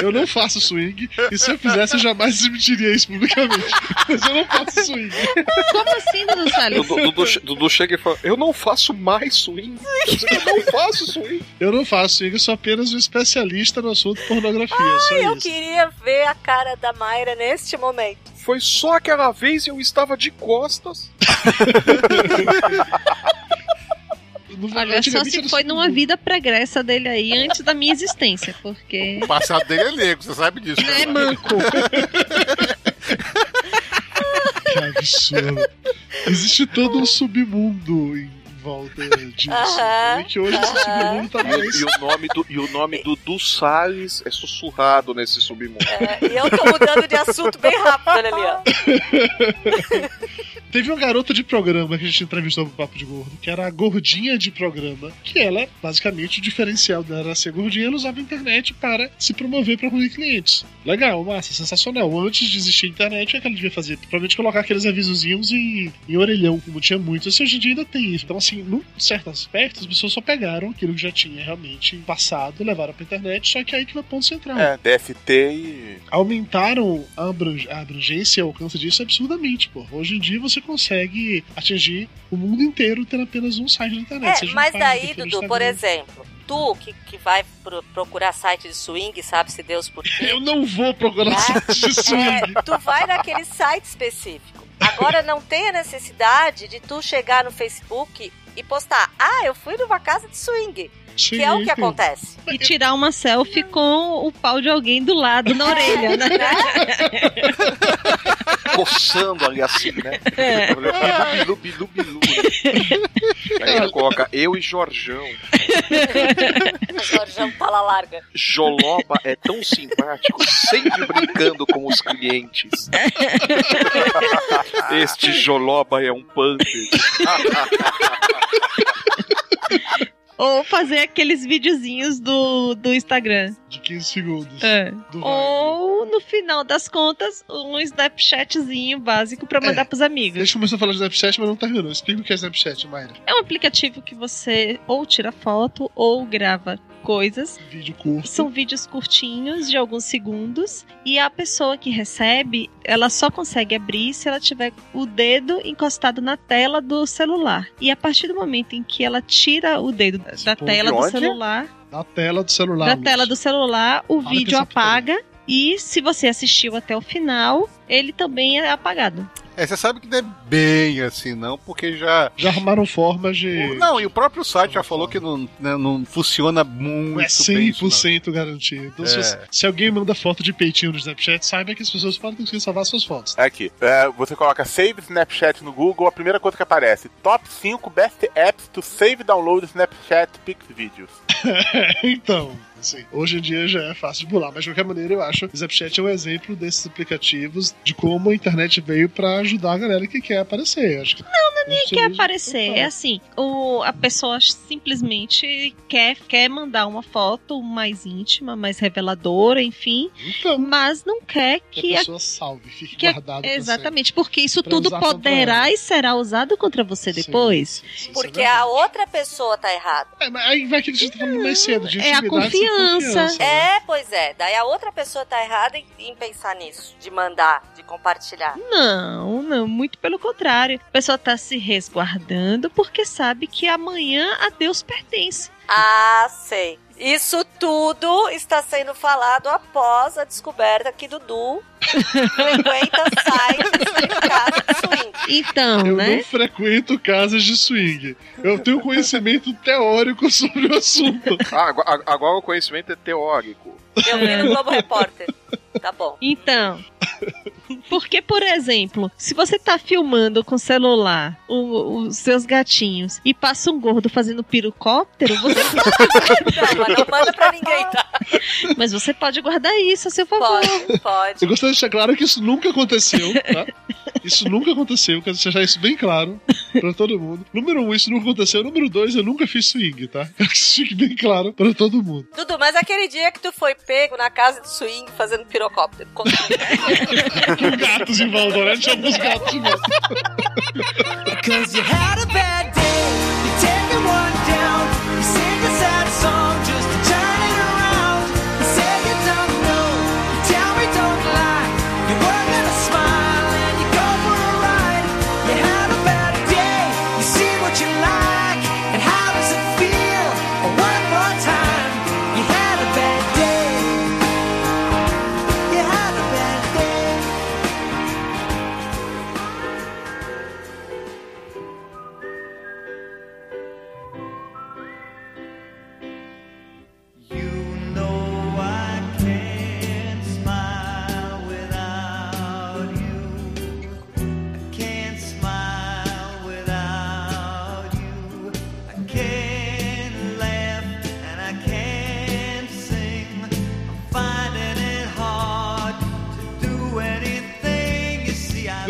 Eu não faço swing, e se eu fizesse, eu jamais admitiria isso publicamente. Mas eu não faço swing. Como assim, Dudu Salles? Dudu, Dudu, che- Dudu chega e fala: Eu não faço mais swing. Eu não faço swing. Eu não faço swing, eu sou apenas um especialista no assunto pornografia. só Eu isso. queria ver a cara da Mayra neste momento. Foi só aquela vez e eu estava de costas. Olha, só se foi numa vida pregressa dele aí antes da minha existência, porque. O passado dele é negro, você sabe disso. É manco. Que absurdo. Existe todo um submundo em volta disso. Aham, E que hoje esse aham. submundo tá E, mais. e o nome do, e o nome do, do Salles é sussurrado nesse submundo. É, e eu tô mudando de assunto bem rápido, olha ali, ó. Teve uma garota de programa que a gente entrevistou pro Papo de Gordo, que era a gordinha de programa, que ela, basicamente, o diferencial dela era ser gordinha, ela usava a internet para se promover para conseguir clientes. Legal, massa, sensacional. Antes de existir a internet, o que ela devia fazer? Provavelmente colocar aqueles avisozinhos em, em orelhão, como tinha muito. Assim, hoje em dia ainda tem isso. Então, assim, num certo aspecto, as pessoas só pegaram aquilo que já tinha realmente passado, levaram pra internet, só que aí que vai o ponto central. É, DFT e. Aumentaram a, abrange- a abrangência e o alcance disso absurdamente, pô. Hoje em dia você consegue atingir o mundo inteiro tendo apenas um site na internet. É, mas daí, Dudu, por exemplo, tu que, que vai pro- procurar site de swing, sabe-se Deus por quê? Eu não vou procurar site de swing. É, tu vai naquele site específico. Agora não tem a necessidade de tu chegar no Facebook e postar, ah, eu fui numa casa de swing. Sim, que é o que acontece. E tirar uma selfie com o pau de alguém do lado, na orelha, né? Coçando ali assim, né? É. Bilu, bilu, bilu, bilu. Aí ela coloca eu e Jorjão. Jorjão pala larga. Joloba é tão simpático, sempre brincando com os clientes. Este Joloba é um panther. Ou fazer aqueles videozinhos do, do Instagram. De 15 segundos. É. Ou, no final das contas, um Snapchatzinho básico pra mandar pros amigos. Deixa eu começar a falar de Snapchat, mas não terminou. Explica o que é Snapchat, Mayra. É um aplicativo que você ou tira foto ou grava coisas. Vídeo curto. São vídeos curtinhos, de alguns segundos. E a pessoa que recebe, ela só consegue abrir se ela tiver o dedo encostado na tela do celular. E a partir do momento em que ela tira o dedo da ponto tela do celular, Na tela do celular. da tela do celular, o Fala vídeo apaga. E se você assistiu até o final, ele também é apagado. É, você sabe que não é bem assim, não, porque já. Já arrumaram formas de. Não, e o próprio site já falou que não, né, não funciona muito É bem. isso, não. 100% garantido. Então, se, É. você- se alguém manda foto de peitinho no Snapchat, saiba que as pessoas podem conseguir salvar suas fotos. Aqui, é, você coloca Save Snapchat no Google, a primeira coisa que aparece: Top 5 Best Apps to Save Download Snapchat Pics Videos. então, assim, hoje em dia já é fácil de pular, mas de qualquer maneira eu acho que o Snapchat é um exemplo desses aplicativos de como a internet veio pra ajudar a galera que quer aparecer. Acho que Não, não é nem quer aparecer. É assim, o, a pessoa simplesmente quer, quer mandar uma foto mais íntima, mais reveladora, enfim. mas não quer que que a a pessoa salve, fique que a- guardado. Exatamente, porque isso tudo poderá e será usado contra você depois. Porque a outra pessoa tá errada. É, mas aí vai que a gente tá falando mais cedo, de É a tem confiança. É, pois é. Daí a outra pessoa tá errada em, em pensar nisso, de mandar, de compartilhar. Não, não, muito pelo contrário. A pessoa tá se resguardando porque sabe que amanhã a Deus pertence. Ah, sei. Isso tudo está sendo falado após a descoberta que Dudu frequenta sites de casa de swing. Então, Eu né? não frequento casas de swing. Eu tenho conhecimento teórico sobre o assunto. Ah, agora, agora o conhecimento é teórico. Eu vi no Globo Repórter. Tá bom. Então, porque, por exemplo, se você tá filmando com celular o- os seus gatinhos e passa um gordo fazendo pirocóptero, você Não, mas não manda pra ninguém, tá? Mas você pode guardar isso a seu favor. Pode, pode. Eu gostaria deixar claro que isso nunca aconteceu, tá? Isso nunca aconteceu, quero deixar isso bem claro pra todo mundo. Número um, isso nunca aconteceu. Número dois, eu nunca fiz swing, tá? Quero que isso fique bem claro pra todo mundo. Dudu, mas aquele dia que tu foi pego na casa de swing fazendo pirocóptero. Com gatos em volta, né? Tinha alguns gatos em volta. Because you had a bad day,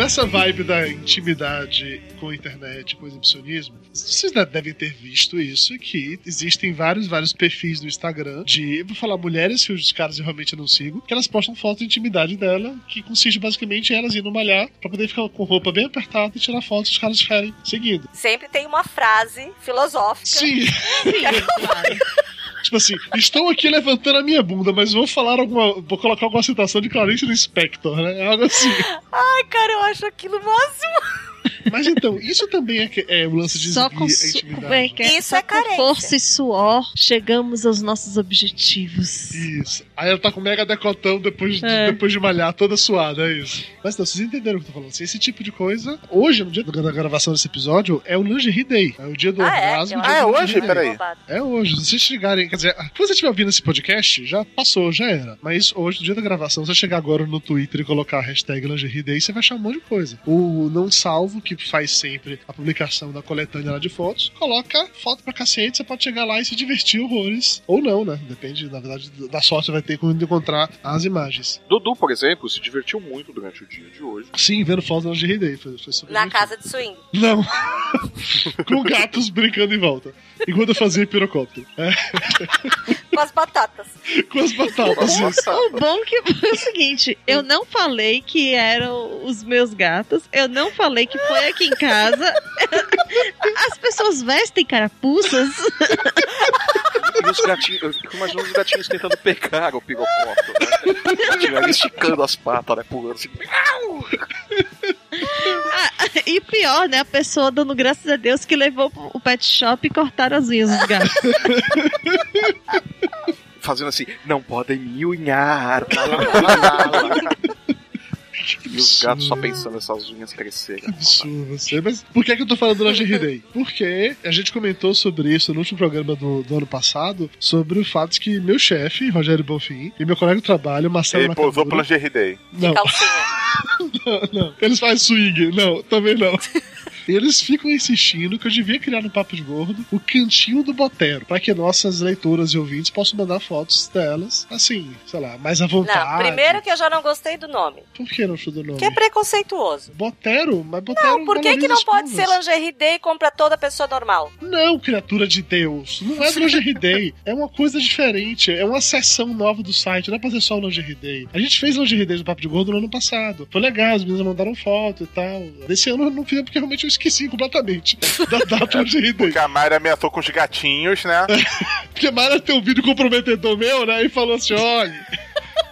Nessa vibe da intimidade com a internet, com o exibicionismo, vocês devem ter visto isso, que existem vários, vários perfis no Instagram de, eu vou falar mulheres, que os caras eu realmente não sigo, que elas postam foto de intimidade dela, que consiste basicamente em elas indo malhar pra poder ficar com roupa bem apertada e tirar fotos que os caras querem seguindo. Sempre tem uma frase filosófica. Sim. Tipo assim, estou aqui levantando a minha bunda, mas vou falar alguma. Vou colocar alguma citação de Clarice Lispector, né? É Algo assim. Ai, cara, eu acho aquilo máximo. Mas então, isso também é, que- é o lance de Só com, su- é que é? Isso Só é com carência. força e suor chegamos aos nossos objetivos. Isso. Aí ela tá com mega decotão depois de, É. depois de malhar, toda suada, é isso. Mas então, vocês entenderam o que eu tô falando. Assim, esse tipo de coisa, hoje, no dia da gravação desse episódio, é o Lingerie Day. É o dia do Ah, é? orgasmo. Do Ah, é hoje? Peraí. É hoje. Se vocês chegarem, quer dizer, se você estiver ouvindo esse podcast, já passou, já era. Mas hoje, no dia da gravação, se você chegar agora no Twitter e colocar a hashtag Lingerie Day, você vai achar um monte de coisa. O Não Salvo, que faz sempre a publicação da coletânea lá de fotos, coloca foto pra cacete, você pode chegar lá e se divertir horrores. Ou não, né? Depende, na verdade, da sorte que vai ter quando encontrar as imagens. Dudu, por exemplo, se divertiu muito durante o dia de hoje. Sim, vendo fotos da Lingerie Day. Foi, foi super Na divertido. casa de swing. Não. Com gatos brincando em volta. Enquanto eu fazia pirocóptero. É, Com as batatas. com as batatas. isso. O bom que foi o seguinte, eu não falei que eram os meus gatos, eu não falei que foi aqui em casa. As pessoas vestem carapuças. E os gatinhos, eu fico imaginando os gatinhos tentando pegar o pirocóptero, né? Esticando as patas, né? Pulando assim. Ah, e pior, né? A pessoa dando graças a Deus que levou o pet shop e cortaram as unhas dos gatos. Fazendo assim, não podem me unhar. Lá, lá, lá. E os gatos só pensando nessas unhas crescerem. Absurdo, você. Mas por que, que eu tô falando do Lingerie Day? Porque a gente comentou sobre isso no último programa do, do ano passado, sobre o fato de que meu chefe, Rogério Bonfim, e meu colega de trabalho, Marcelo Ele posou pro. Lingerie Day. Não, não, não. Eles fazem swing. Não, também não. Eles ficam insistindo que eu devia criar no Papo de Gordo o cantinho do Botero, para que nossas leitoras e ouvintes possam mandar fotos delas, assim, sei lá, mais à vontade. Não, primeiro que eu já não gostei do nome. Por que não chuta o nome? Que é preconceituoso. Botero? Mas Botero Não, por que, que valoriza não pode ser lingerie day pra toda pessoa normal? Não, criatura de Deus. Não é do Lingerie Day. É uma coisa diferente. É uma seção nova do site. Não é pra ser só o Lingerie Day. A gente fez Lingerie Day do Papo de Gordo no ano passado. Foi legal, as meninas mandaram foto e tal. Desse ano eu não fiz porque realmente eu esqueci completamente da data onde eu Porque a Mayra ameaçou com os gatinhos, né? Porque a Mara tem um vídeo comprometedor meu, né? E falou assim: olha.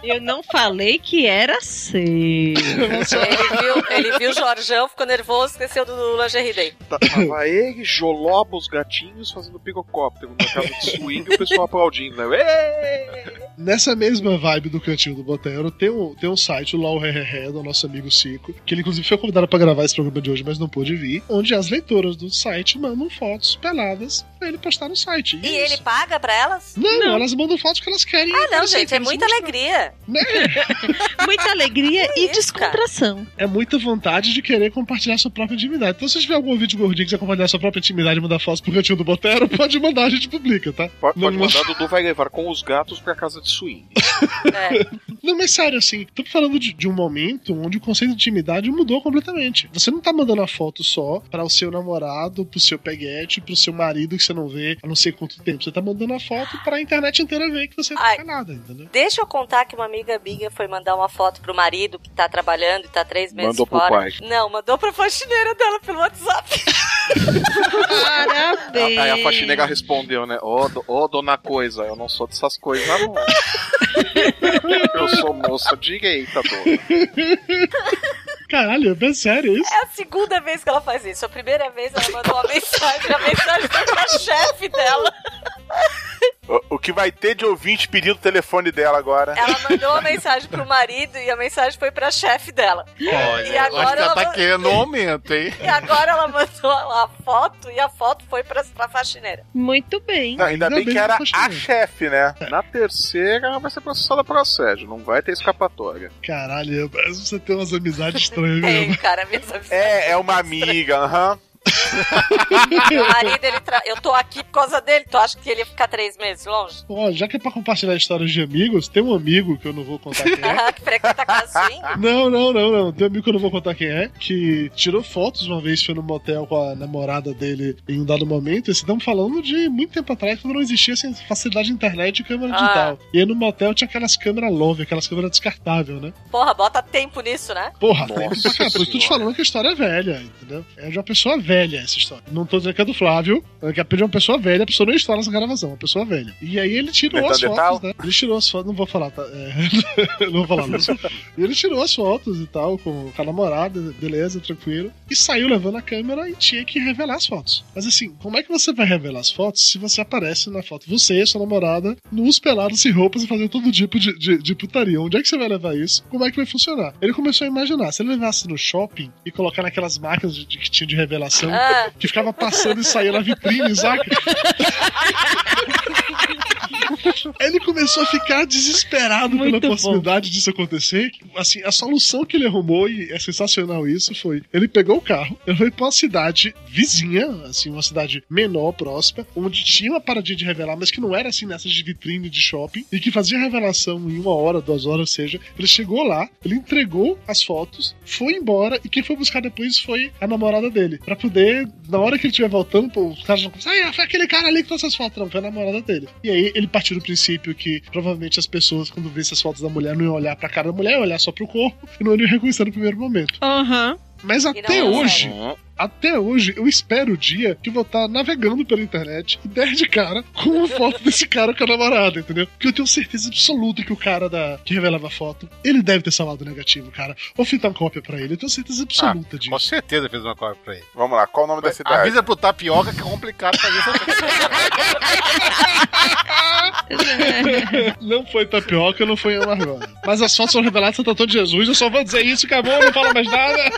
Eu não falei que era seu. Ele viu, ele viu o Jorjão, ficou nervoso, esqueceu do lingerie day. Tava ele, Joloba, os gatinhos fazendo picocóptero na casa de swing e o pessoal aplaudindo, né? Êêê! Nessa mesma vibe do cantinho do Botero, tem um, tem um site, o Lau Hehehe, do nosso amigo Cico, que ele inclusive foi convidado pra gravar esse programa de hoje, mas não pôde vir, onde as leitoras do site mandam fotos peladas pra ele postar no site. E ele paga pra elas? Não, elas mandam fotos que elas querem. Ah, não, gente, é muita mostrar. alegria. Muita alegria e descontração. É muita vontade de querer compartilhar sua própria intimidade. Então, se você tiver algum vídeo gordinho que quiser compartilhar sua própria intimidade e mandar fotos pro cantinho do Botero, pode mandar, a gente publica, tá? Pode, Não, pode mas- mandar, Dudu vai levar com os gatos pra casa de swing. Não, mas sério, assim, tô falando de, de um momento onde o conceito de intimidade mudou completamente. Você não tá mandando a foto só para o seu namorado, pro seu peguete, pro seu marido que você não vê há não sei quanto tempo. Você tá mandando a foto pra internet inteira ver que você não Ai. faz nada, entendeu? Deixa eu contar que uma amiga minha foi mandar uma foto pro marido que tá trabalhando e tá três meses Mandou pro fora. pai. Não, mandou pra faxineira dela pelo WhatsApp. Parabéns. Aí a faxineira respondeu, né? Ô, do- ô, dona coisa, eu não sou dessas coisas, não. eu sou moça direita, dona. Caralho, é sério isso? É a segunda vez que ela faz isso. A primeira vez ela mandou uma mensagem, a mensagem foi pra chefe dela. O, o que vai ter de ouvinte pedindo o telefone dela agora? Ela mandou uma mensagem pro marido e a mensagem foi pra chefe dela. Olha, E agora acho que ela ela tá querendo um aumento, hein? E agora ela mandou a foto e a foto foi pra, pra faxineira. Muito bem. Não, ainda, bem, que era a chefe, né? Na terceira, ela vai ser processada por assédio, não vai ter escapatória. Caralho, parece que você tem umas amizades estranhas Tem, mesmo. cara, minhas amizades. É, é uma amiga, aham. Meu marido, ele tra... eu tô aqui por causa dele. Tu acha que ele ia ficar três meses longe? Ó, já que é pra compartilhar histórias de amigos, tem um amigo que eu não vou contar quem é. Que frequenta a casa assim? Não, não, não, não. Tem um amigo que eu não vou contar quem é, que tirou fotos uma vez, foi no motel com a namorada dele em um dado momento. E estamos falando de muito tempo atrás, quando não existia assim, facilidade de internet e câmera Ah. digital. E aí no motel tinha aquelas câmeras love, aquelas câmeras descartáveis, né? Porra, bota tempo nisso, né? Porra, Nossa tempo pra cá. Tô te falando que a história é velha, entendeu? É de uma pessoa velha essa história. Não tô dizendo que é do Flávio, é que é de uma pessoa velha, a pessoa não está nessa gravação, uma pessoa velha. E aí ele tirou as fotos, né? Ele tirou as fotos, não vou falar, tá? É, não vou falar. E ele tirou as fotos e tal, com, com a namorada, beleza, tranquilo. E saiu levando a câmera e tinha que revelar as fotos. Mas assim, como é que você vai revelar as fotos se você aparece na foto, você e sua namorada, nus pelados, sem roupas e fazendo todo tipo de, de, de putaria? Onde é que você vai levar isso? Como é que vai funcionar? Ele começou a imaginar, se ele levasse no shopping e colocar naquelas máquinas de, de- que tinha de revelação, Ah. que ficava passando e saía na vitrine, saca? Aí ele começou a ficar desesperado Muito pela bom. possibilidade disso acontecer. Assim, a solução que ele arrumou, e é sensacional isso, foi: ele pegou o carro, ele foi pra uma cidade vizinha, assim, uma cidade menor, próxima, onde tinha uma paradinha de revelar, mas que não era assim nessas de vitrine de shopping, e que fazia revelação em uma hora, duas horas, ou seja, ele chegou lá, ele entregou as fotos, foi embora, e quem foi buscar depois foi a namorada dele. Pra poder, na hora que ele estiver voltando, os caras não ah, foi aquele cara ali que trouxe as fotos, não, foi a namorada dele. E aí ele partiu do princípio que provavelmente as pessoas, quando vissem as fotos da mulher, não iam olhar pra cara da mulher, iam olhar só pro corpo e não iam reconhecer no primeiro momento. Aham. Mas não até é hoje, Uhum. Até hoje, eu espero o dia que eu vou estar navegando pela internet e der de cara com uma foto desse cara com a namorada, entendeu? Porque eu tenho certeza absoluta que o cara da, que revelava a foto, ele deve ter salvado negativo, cara. Ou feito uma cópia pra ele. Eu tenho certeza absoluta disso. Com certeza fez uma cópia pra ele. Vamos lá, qual o nome da cidade? Avisa pro Tapioca que é complicado fazer essa Não foi tapioca, não foi amargosa. Mas as fotos são reveladas no Tratado de Jesus. Eu só vou dizer isso, acabou, não falo mais nada.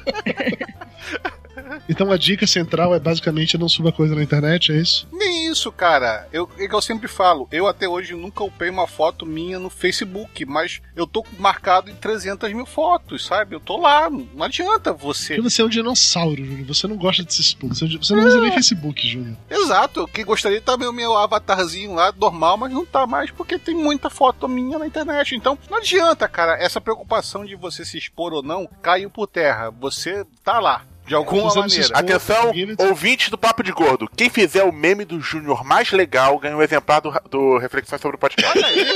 Então a dica central é basicamente não suba coisa na internet, é isso? Nem isso, cara. Eu, é que eu sempre falo. Eu até hoje nunca upei uma foto minha no Facebook, mas eu tô marcado em 300 mil fotos, sabe? Eu tô lá. Não adianta você. Porque você é um dinossauro, Júnior. Você não gosta de se expor. Você não usa nem Facebook, Júnior. Exato. Que gostaria de estar meu, meu avatarzinho lá, normal, mas não tá mais porque tem muita foto minha na internet. Então, não adianta, cara. Essa preocupação de você se expor ou não caiu por terra. Você tá lá. De alguma se maneira. Atenção, ouvinte do Papo de Gordo. Quem fizer o meme do Júnior mais legal ganha um exemplar do, do Reflexões sobre o Podcast. Olha aí.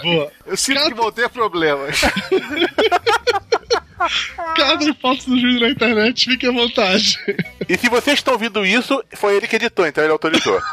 Boa. Eu sinto que vou ter problemas. Cadê fotos do Júlio na internet? Fique à vontade. E se vocês estão ouvindo isso, foi ele que editou, então ele autorizou.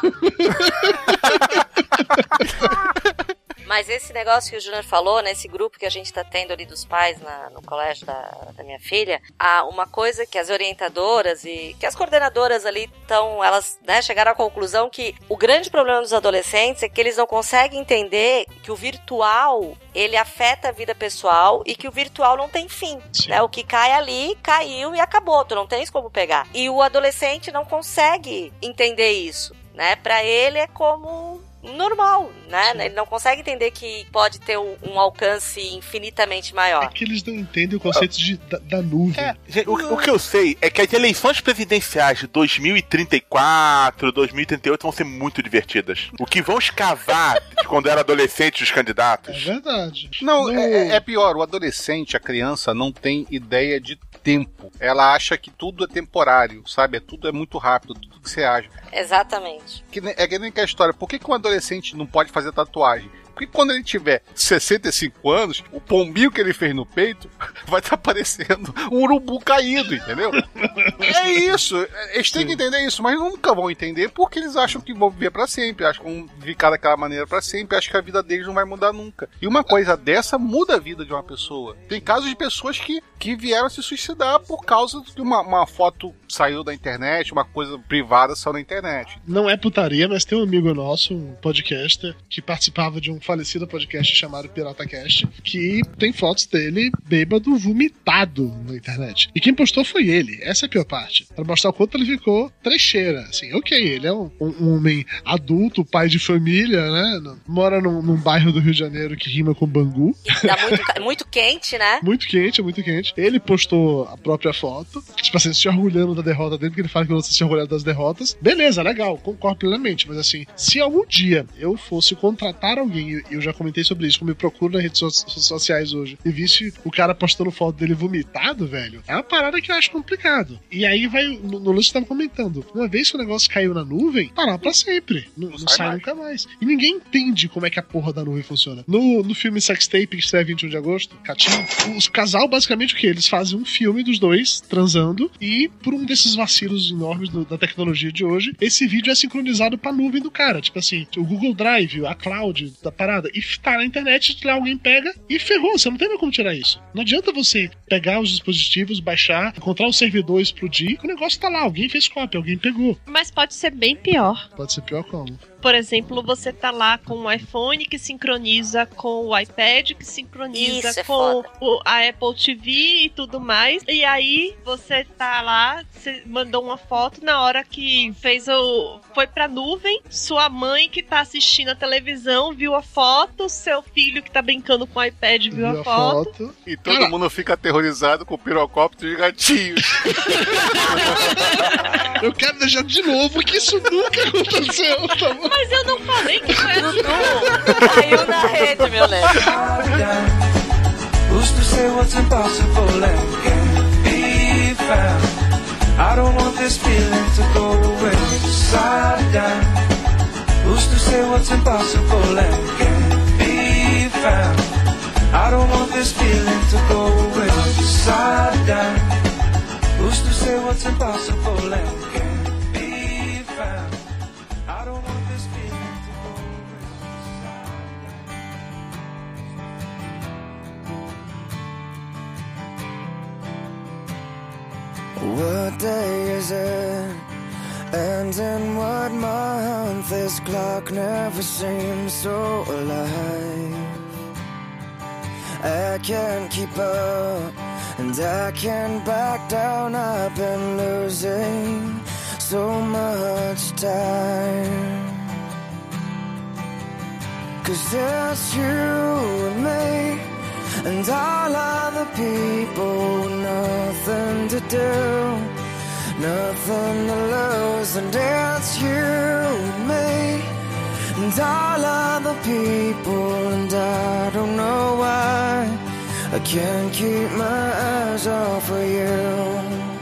Mas esse negócio que o Júnior falou, nesse grupo que a gente tá tendo ali dos pais na- no colégio da, da minha filha, há uma coisa que as orientadoras e que as coordenadoras ali estão, elas né, chegaram à conclusão que o grande problema dos adolescentes é que eles não conseguem entender que o virtual ele afeta a vida pessoal e que o virtual não tem fim. Né? O que cai ali, caiu e acabou, tu não tens como pegar. E o adolescente não consegue entender isso. Né? Para ele é como normal, né? Ele não consegue entender que pode ter um, um alcance infinitamente maior. Que eles não entendem o conceito de, da, da nuvem. Gente, o, o que eu sei é que as eleições presidenciais de 2034, 2038 vão ser muito divertidas. O que vão escavar de quando era adolescente os candidatos. É verdade. Não, é, é pior. O adolescente, a criança, não tem ideia de tempo. Ela acha que tudo é temporário, sabe? É tudo é muito rápido, tudo que você. Exatamente. Que é que nem que a história. Por que, que um adolescente não pode fazer tatuagem? Porque quando ele tiver 65 anos, o pombinho que ele fez no peito vai estar parecendo um urubu caído, entendeu? É isso. Eles têm que entender isso, mas nunca vão entender porque eles acham que vão viver pra sempre. Acham que vão ficar daquela maneira pra sempre. Acham que a vida deles não vai mudar nunca. E uma coisa dessa muda a vida de uma pessoa. Tem casos de pessoas que, que vieram se suicidar por causa de uma, uma foto saiu da internet, uma coisa privada saiu da internet. Não é putaria, mas tem um amigo nosso, um podcaster, que participava de um falecido podcast chamado PirataCast, que tem fotos dele bêbado, vomitado na internet. E quem postou foi ele. Essa é a pior parte. Pra mostrar o quanto ele ficou trecheira. Assim, ok, ele é um, um homem adulto, pai de família, né? Mora num, num bairro do Rio de Janeiro que rima com Bangu. Tá muito, muito quente, né? Muito quente, muito quente. Ele postou a própria foto, tipo assim, se orgulhando da derrota dele, porque ele fala que você se orgulhando das derrotas. Beleza, legal, concordo plenamente. Mas assim, se algum dia eu fosse contratar alguém, e eu já comentei sobre isso, como eu procuro nas redes so- sociais hoje, e visse o cara postando foto dele vomitado, velho, é uma parada que eu acho complicado. E aí vai, no, no que tava comentando, uma vez que o negócio caiu na nuvem, tá lá pra sempre. Não, não sai, nunca mais. E ninguém entende como é que a porra da nuvem funciona. No, no filme Sextape, que estreia 21 de agosto, Catinho, os casal, basicamente, o que? Eles fazem um filme dos dois transando e, por um desses vacilos enormes do- da tecnologia de hoje, esse vídeo é sincronizado pra nuvem do cara. Tipo assim, o Google Drive, a cloud da parada, e tá na internet, lá alguém pega e ferrou. Você não tem mais como tirar isso. Não adianta você pegar os dispositivos, baixar, encontrar o servidor, explodir, que o negócio tá lá. Alguém fez cópia, alguém pegou. Mas pode ser bem pior. Pode ser pior como? Por exemplo, você tá lá com o iPhone que sincroniza com o iPad, que sincroniza Isso é com o- a Apple TV e tudo mais. E aí você tá lá, você mandou uma foto na hora que fez o. Foi pra nuvem. Sua mãe que tá assistindo a televisão viu a foto. Seu filho que tá brincando com o iPad viu, a, foto. E todo mundo fica aterrorizado com o pirocóptero de gatinhos. Eu quero deixar de novo que isso nunca aconteceu, tá bom? Mas eu não falei que foi assim. Caiu na rede, meu neto. Who's to say what's impossible and can't be found? I don't want this feeling to go away. Side down. Who's to say what's impossible and can't be found? I don't want this feeling to go away. Side down. Who's to say what's impossible and can't be found? I don't want this feeling to go What day is it? And in what month? This clock never seems so alive. I can't keep up, and I can't back down. I've been losing so much time. Cause it's you and me and all other people, nothing to do, nothing to lose, and it's you and me and all other people, and I don't know why I can't keep my eyes off of you.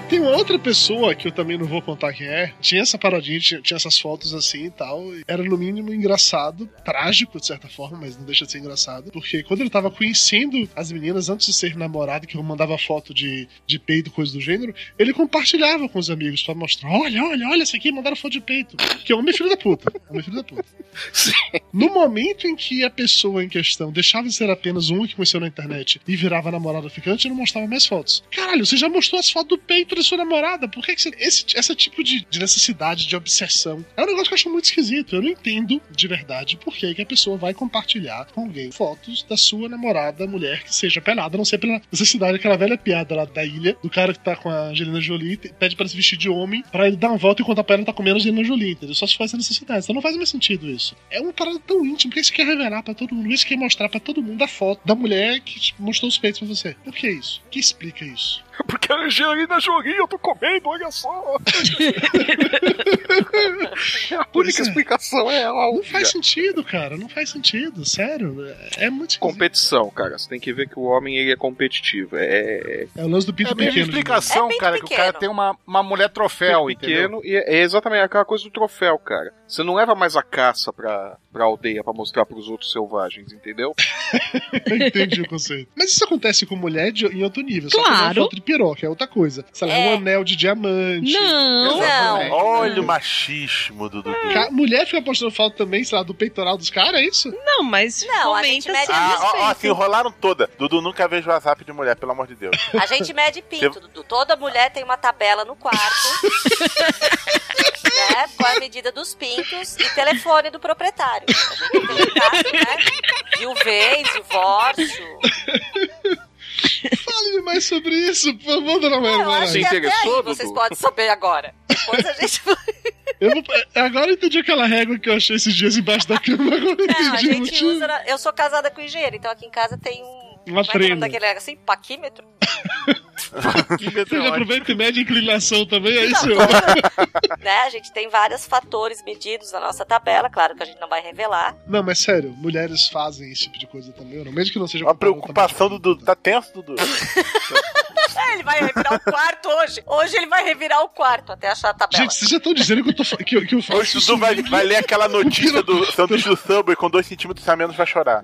Tem uma outra pessoa, que eu também não vou contar quem é, tinha essa parodinha, tinha, tinha essas fotos assim e tal. e Era no mínimo engraçado, trágico de certa forma, mas não deixa de ser engraçado. Porque quando ele tava conhecendo as meninas antes de ser namorado, que eu mandava foto de, de peito, coisa do gênero, ele compartilhava com os amigos pra mostrar: olha, olha, olha, esse aqui mandaram foto de peito. Que homem é filho da puta. Homem filho da puta. No momento em que a pessoa em questão deixava de ser apenas um que conheceu na internet e virava namorada ficante, não mostrava mais fotos. Caralho, você já mostrou as fotos do peito da sua namorada. Por que, que você. Esse, esse tipo de, de necessidade, de obsessão. É um negócio que eu acho muito esquisito. Eu não entendo de verdade por que, que a pessoa vai compartilhar com alguém fotos da sua namorada, mulher, que seja pelada, a não ser pela necessidade, aquela velha piada lá da ilha, do cara que tá com a Angelina Jolie, pede pra se vestir de homem, pra ele dar uma volta e pra ela que tá comendo a Angelina Jolie, entendeu? Só se for essa necessidade. Então não faz mais sentido isso. É uma parada tão íntima, por que você quer revelar pra todo mundo? Você quer mostrar pra todo mundo a foto da mulher que tipo, mostrou os peitos pra você? Por que isso? O que explica isso? Porque a Angelina Jolie, eu tô comendo, olha só. a única explicação é ela. Não faz sentido, cara. Não faz sentido. Sério. É, é muito. Competição, cara. Você tem que ver que o homem ele é competitivo. É, É o lance do É pinto a mesma pequeno. explicação, cara, que o cara tem uma, uma mulher troféu, entendeu? pequeno e é exatamente aquela coisa do troféu, cara. Você não leva mais a caça pra, pra aldeia pra mostrar pros outros selvagens, entendeu? Entendi o conceito. Mas isso acontece com mulher de, em outro nível. Só que Não é piroca, é outra coisa. Sei lá, é um anel de diamante. Não. Exatamente. Olha o machismo do Dudu. Mulher fica postando foto também, sei lá, do peitoral dos caras, é isso? Não, mas Não, a gente mede- a Ah, ó, ó, assim, enrolaram toda. Dudu nunca vejo WhatsApp de mulher, pelo amor de Deus. A gente mede pinto, Dudu. Toda mulher tem uma tabela no quarto. né? Com a medida dos pintos e telefone do proprietário. A gente tem um caso, né? Viuvez, divórcio. Fale mais sobre isso, por favor, dona Maria. Eu acho que até aí vocês podem saber agora. Depois a gente Eu vou- agora eu entendi aquela régua que eu achei esses dias embaixo da cama. Agora eu Não, a gente usa. na- Eu sou casada com engenheiro, então aqui em casa tem um. Uma como é que é trena. daquele assim? Paquímetro? Você já aproveita e mede a inclinação também, é isso? né? A gente tem vários fatores medidos na nossa tabela, claro que a gente não vai revelar. Não, mas sério, mulheres fazem esse tipo de coisa também, não? Mesmo que não seja Uma preocupação do Dudu. Tá tenso, Dudu? É, ele vai revirar o quarto hoje. Hoje ele vai revirar o quarto até achar a tabela. Gente, vocês já estão dizendo que eu, tô, que, eu- que eu faço Hoje o isso Dudu vai, vai ler aquela notícia do sanduíche do Subway com dois centímetros a menos vai chorar.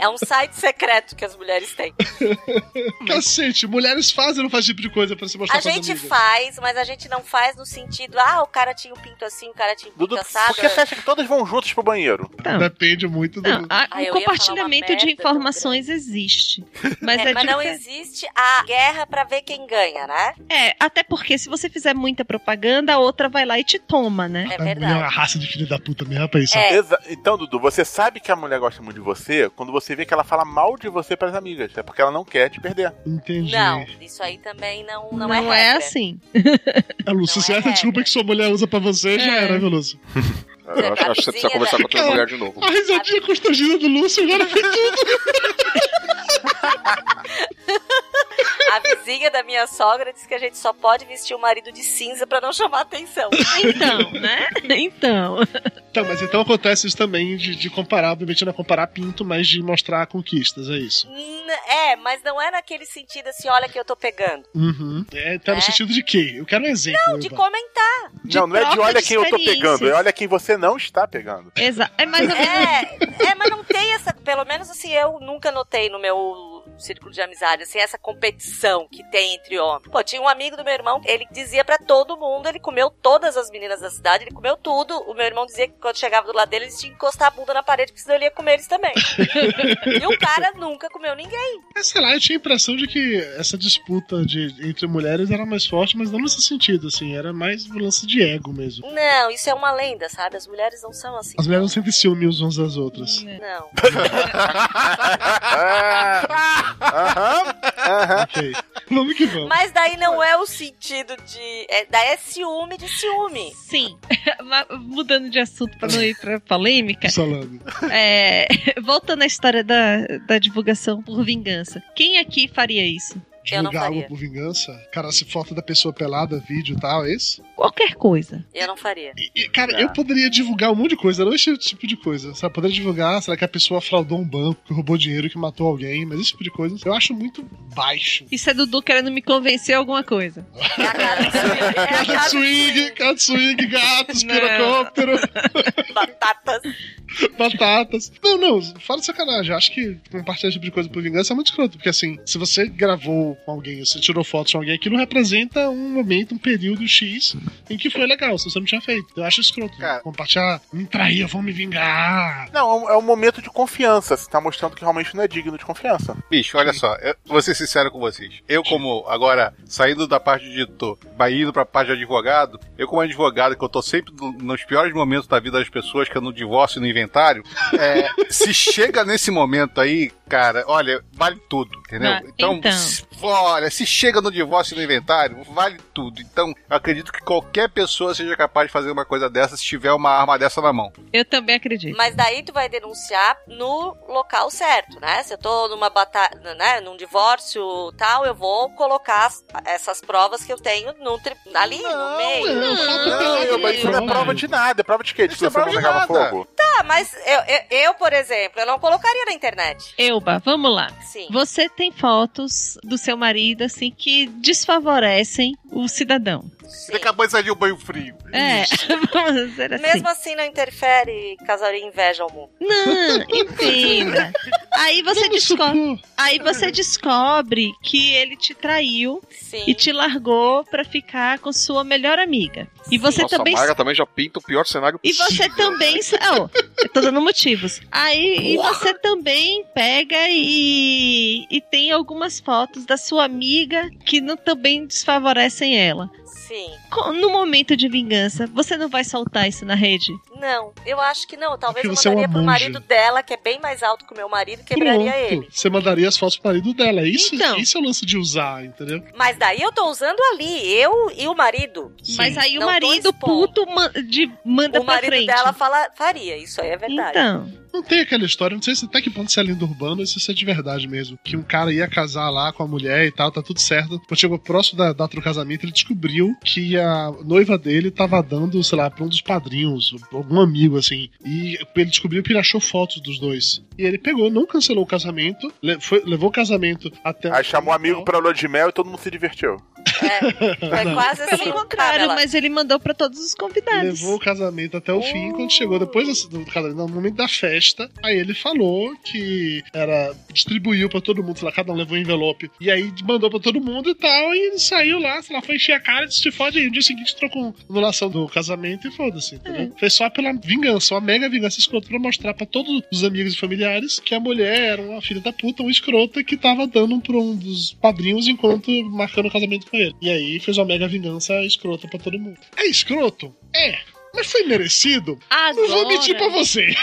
É um site secreto que as mulheres têm. Cacete, mulheres fazem não fazem esse tipo de coisa pra se mostrar A gente amigas? faz, mas a gente não faz no sentido, ah, o cara tinha um pinto assim, o cara tinha um pinto Dudu, assado. por que você acha que todas vão juntas pro banheiro? Depende muito do. Não, a- Ah, compartilhamento de informações existe. Mas, É, é, mas não existe a guerra pra ver quem ganha, né? É, até porque se você fizer muita propaganda, a outra vai lá e te toma, né? É A mulher é uma raça de filho da puta mesmo, rapaz. isso. Exa- Então, Dudu, você sabe que a mulher gosta muito de você quando você vê que ela fala mal de você pras amigas. É porque ela não quer te perder. Entendi. Não, isso aí também não, não, Não, é é, regra. assim. A Lúcia, se essa desculpa que sua mulher usa pra você, já É. era, viu, Lúcia? Eu acho, acho que você precisa conversar com a tua Cara, mulher de novo. A risadinha constrangida do Lúcio agora foi tudo. A vizinha da minha sogra disse que a gente só pode vestir o marido de cinza pra não chamar atenção. Então, né? Então. Tá, mas então acontece isso também de, de comparar, obviamente não é comparar pinto, mas de mostrar conquistas, é isso. N- É, mas não é naquele sentido assim, olha que eu tô pegando. Uhum. É, tá no sentido de quê? Eu quero um exemplo. Não, de comentar. não, não é de olha de quem eu tô pegando, é olha quem você não está pegando. Exato. É mais ou menos. É, é, mas não tem essa, pelo menos assim, eu nunca notei no meu círculo de amizade, assim, essa competição que tem entre homens. Pô, tinha um amigo do meu irmão, ele dizia pra todo mundo, ele comeu todas as meninas da cidade, ele comeu tudo. O meu irmão dizia que quando chegava do lado dele, eles tinham que encostar a bunda na parede, porque senão ele ia comer eles também. e o cara nunca comeu ninguém. É, sei lá, eu tinha a impressão de que essa disputa de, entre mulheres era mais forte, mas não nesse sentido, assim, era mais um lance de ego mesmo. Não, isso é uma lenda, sabe? As mulheres não são assim. As mulheres não sentem ciúme uns das outras. Não. Ok. Vamos que vamos. Mas daí não é o sentido de. É, daí é ciúme de ciúme. Sim. Mudando de assunto pra não ir pra polêmica. Salame. É, voltando à história da, da divulgação por vingança. Quem aqui faria isso? Eu não Divulgar algo faria. por vingança? Cara, se foto da pessoa pelada, vídeo e tal, é isso? Qualquer coisa. Eu não faria. E, cara, eu poderia divulgar um monte de coisa, não esse tipo de coisa. Sabe? Poderia divulgar, será que a pessoa fraudou um banco, que roubou dinheiro, que matou alguém, mas esse tipo de coisa eu acho muito baixo. Isso é Dudu querendo me convencer a alguma coisa. Cat swing, cat swing, gatos, pirocóptero. Batatas. Batatas. Não, não, fala de sacanagem. Acho que compartilhar esse tipo de coisa por vingança é muito escroto. Porque assim, se você gravou com alguém, você tirou fotos com alguém, aquilo representa um momento, um período X em que foi legal, se você não tinha feito. Eu acho escroto. Compartilhar, me traía, vou me vingar. Não, é um- é um momento de confiança. Você tá mostrando que realmente não é digno de confiança. Bicho, olha só, eu vou ser sincero com vocês. Eu, como agora, saindo da parte de editor, vai indo pra parte de advogado, eu, como advogado, que eu tô sempre no- nos piores momentos da vida das pessoas, que é no divórcio e no inventário, é, se chega nesse momento aí, cara, olha, vale tudo, entendeu? Ah, então, então. Olha, se chega no divórcio e no inventário, vale tudo. Então, eu acredito que qualquer pessoa seja capaz de fazer uma coisa dessa se tiver uma arma dessa na mão. Eu também acredito. Mas daí tu vai denunciar no local certo, né? Se eu tô numa batalha, né, num divórcio tal, eu vou colocar as- essas provas que eu tenho no tri- ali no meio. Não, mas isso não é prova de nada. É prova de quê? De que você prova não pegava fogo? Tá, mas eu, eu, eu, por exemplo, eu não colocaria na internet. Euba, vamos lá. Sim. Você tem fotos do seu marido, assim, que desfavorecem o cidadão. Você acabou de sair de um banho frio. É, vamos dizer assim. Mesmo assim não interfere casaria inveja ao mundo. Não, entenda. Aí você descobre, aí você descobre que ele te traiu e te largou pra ficar com sua melhor amiga. E você Nossa, também a Maga também já pinta o pior cenário E você possível. também. Oh, eu tô dando motivos. Aí e você também pega e, e tem algumas fotos da sua amiga que não, também desfavorecem ela. Sim. No momento de vingança, você não vai soltar isso na rede? Não, eu acho que não. Talvez Porque eu você é mandaria pro monja. marido dela, que é bem mais alto que o meu marido, quebraria Pronto. ele. Você mandaria as fotos pro marido dela. Isso, Então. isso é o lance de usar, entendeu? Mas daí eu tô usando ali, eu e o marido. Mas aí o Não tô marido puto de, manda o pra marido frente. dela fala, faria, isso aí é verdade. Então. Não tem aquela história, não sei se até que ponto isso é lenda urbana ou se isso é de verdade mesmo. Que um cara ia casar lá com a mulher e tal, tá tudo certo. Quando chegou próximo da data do casamento, ele descobriu que a noiva dele tava dando, sei lá, pra um dos padrinhos, algum amigo assim. E ele descobriu que ele achou fotos dos dois. E ele pegou, não cancelou o casamento, foi- levou o casamento até. Aí chamou um amigo pra lua de mel e todo mundo se divertiu. Foi quase assim. Pelo contrário, mas ele mandou pra todos os convidados. Levou o casamento até o fim. Quando chegou depois do casamento, no momento da festa, aí ele falou que era distribuiu pra todo mundo, sei lá, cada um levou um envelope. E aí mandou pra todo mundo e tal. E ele saiu lá, sei lá, foi encher a cara e disse: "Te fode aí. No dia seguinte trocou anulação do casamento e foda-se, entendeu? Foi só pela vingança, uma mega vingança escrota pra mostrar pra todos os amigos e familiares que a mulher era uma filha da puta, uma escrota que tava dando pra um dos padrinhos enquanto marcando o casamento com ele. E aí fez uma mega vingança escrota pra todo mundo. É escroto? É. Mas foi merecido? Não vou mentir pra você.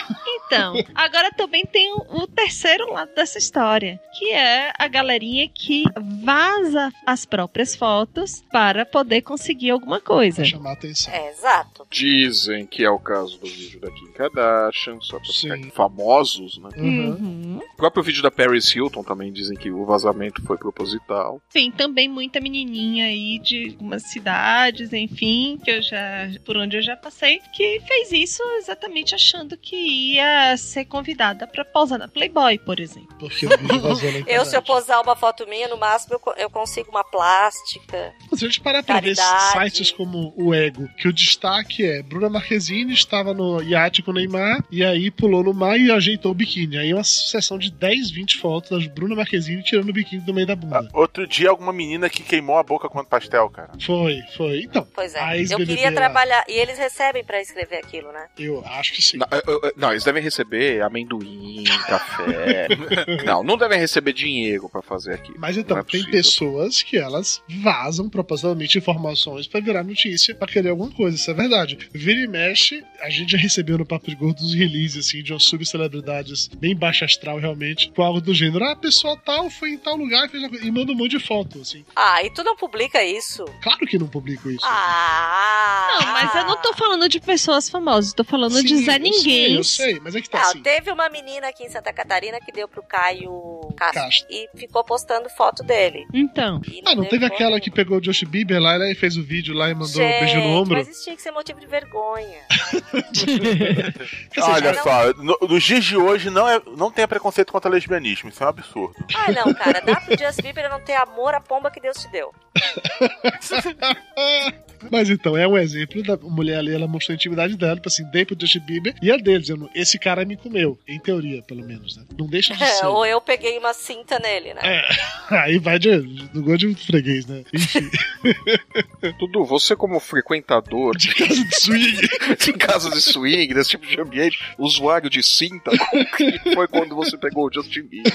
Então, agora também tem o, terceiro lado dessa história, que é a galerinha que vaza as próprias fotos para poder conseguir alguma coisa. chamar atenção. É, exato. Dizem que é o caso do vídeo da Kim Kardashian, só pra ficar famosos, né? Uhum. O próprio vídeo da Paris Hilton também dizem que o vazamento foi proposital. Tem também muita menininha aí de algumas cidades, enfim, que eu já por onde eu já passei, que fez isso exatamente achando que ia ser convidada pra posar na Playboy, por exemplo. Porque o vídeo vazou na Eu, internet. se eu posar uma foto minha, no máximo eu, co- eu consigo uma plástica. Se a gente parar pra ver sites como o Ego, que o destaque é Bruna Marquezine estava no iate com o Neymar e aí pulou no mar e ajeitou o biquíni. Aí uma sucessão de 10, 20 fotos das Bruna Marquezine tirando o biquíni do meio da bunda. Outro dia, alguma menina que queimou a boca com pastel, cara. Foi, foi. Então, Pois é. a Eu queria trabalhar. E eles recebem pra escrever aquilo, né? Eu acho que sim. Não, eu- eu- não, eles devem receber amendoim, café. não, não devem receber dinheiro pra fazer aquilo. Mas então, é tem possível. pessoas que elas vazam propositalmente informações pra virar notícia, pra querer alguma coisa, isso é verdade. Vira e mexe, a gente já recebeu no Papo de Gordo uns releases, assim, de umas subcelebridades bem baixa astral, realmente, com algo do gênero, ah, a pessoa tal foi em tal lugar fez uma coisa", e manda um monte de foto, assim. Ah, e tu não publica isso? Claro que não publico isso. Ah! Não, mas eu não tô falando de pessoas famosas, tô falando de Sim, Zé eu Ninguém. sei, eu sei, mas é que tá Não, assim. teve uma menina aqui em Santa Catarina que deu pro Caio Castro, Castro. e ficou postando foto dele. Então. Ah, não teve aquela que pegou o Josh Bieber lá né, e fez o vídeo lá e mandou um beijo no ombro? Mas isso tinha que ser motivo de vergonha. Olha não- só, no- nos dias de hoje não, é, não tenha preconceito contra lesbianismo, isso é um absurdo. Ah, não, cara, dá pro Justin Bieber não ter amor à pomba que Deus te deu. Mas então, é um exemplo da mulher ali, ela mostrou a intimidade dela, tipo assim, dei pro Justin Bieber e a dele, dizendo, esse cara me comeu. Em teoria, pelo menos, né? Não deixa de ser. Ou eu peguei uma cinta nele, né? É. Aí vai de, do gol de freguês, né? Enfim. Dudu, você como frequentador de casa de swing, de casa de swing, desse tipo de ambiente, usuário de cinta, foi quando você pegou o Justin Bieber?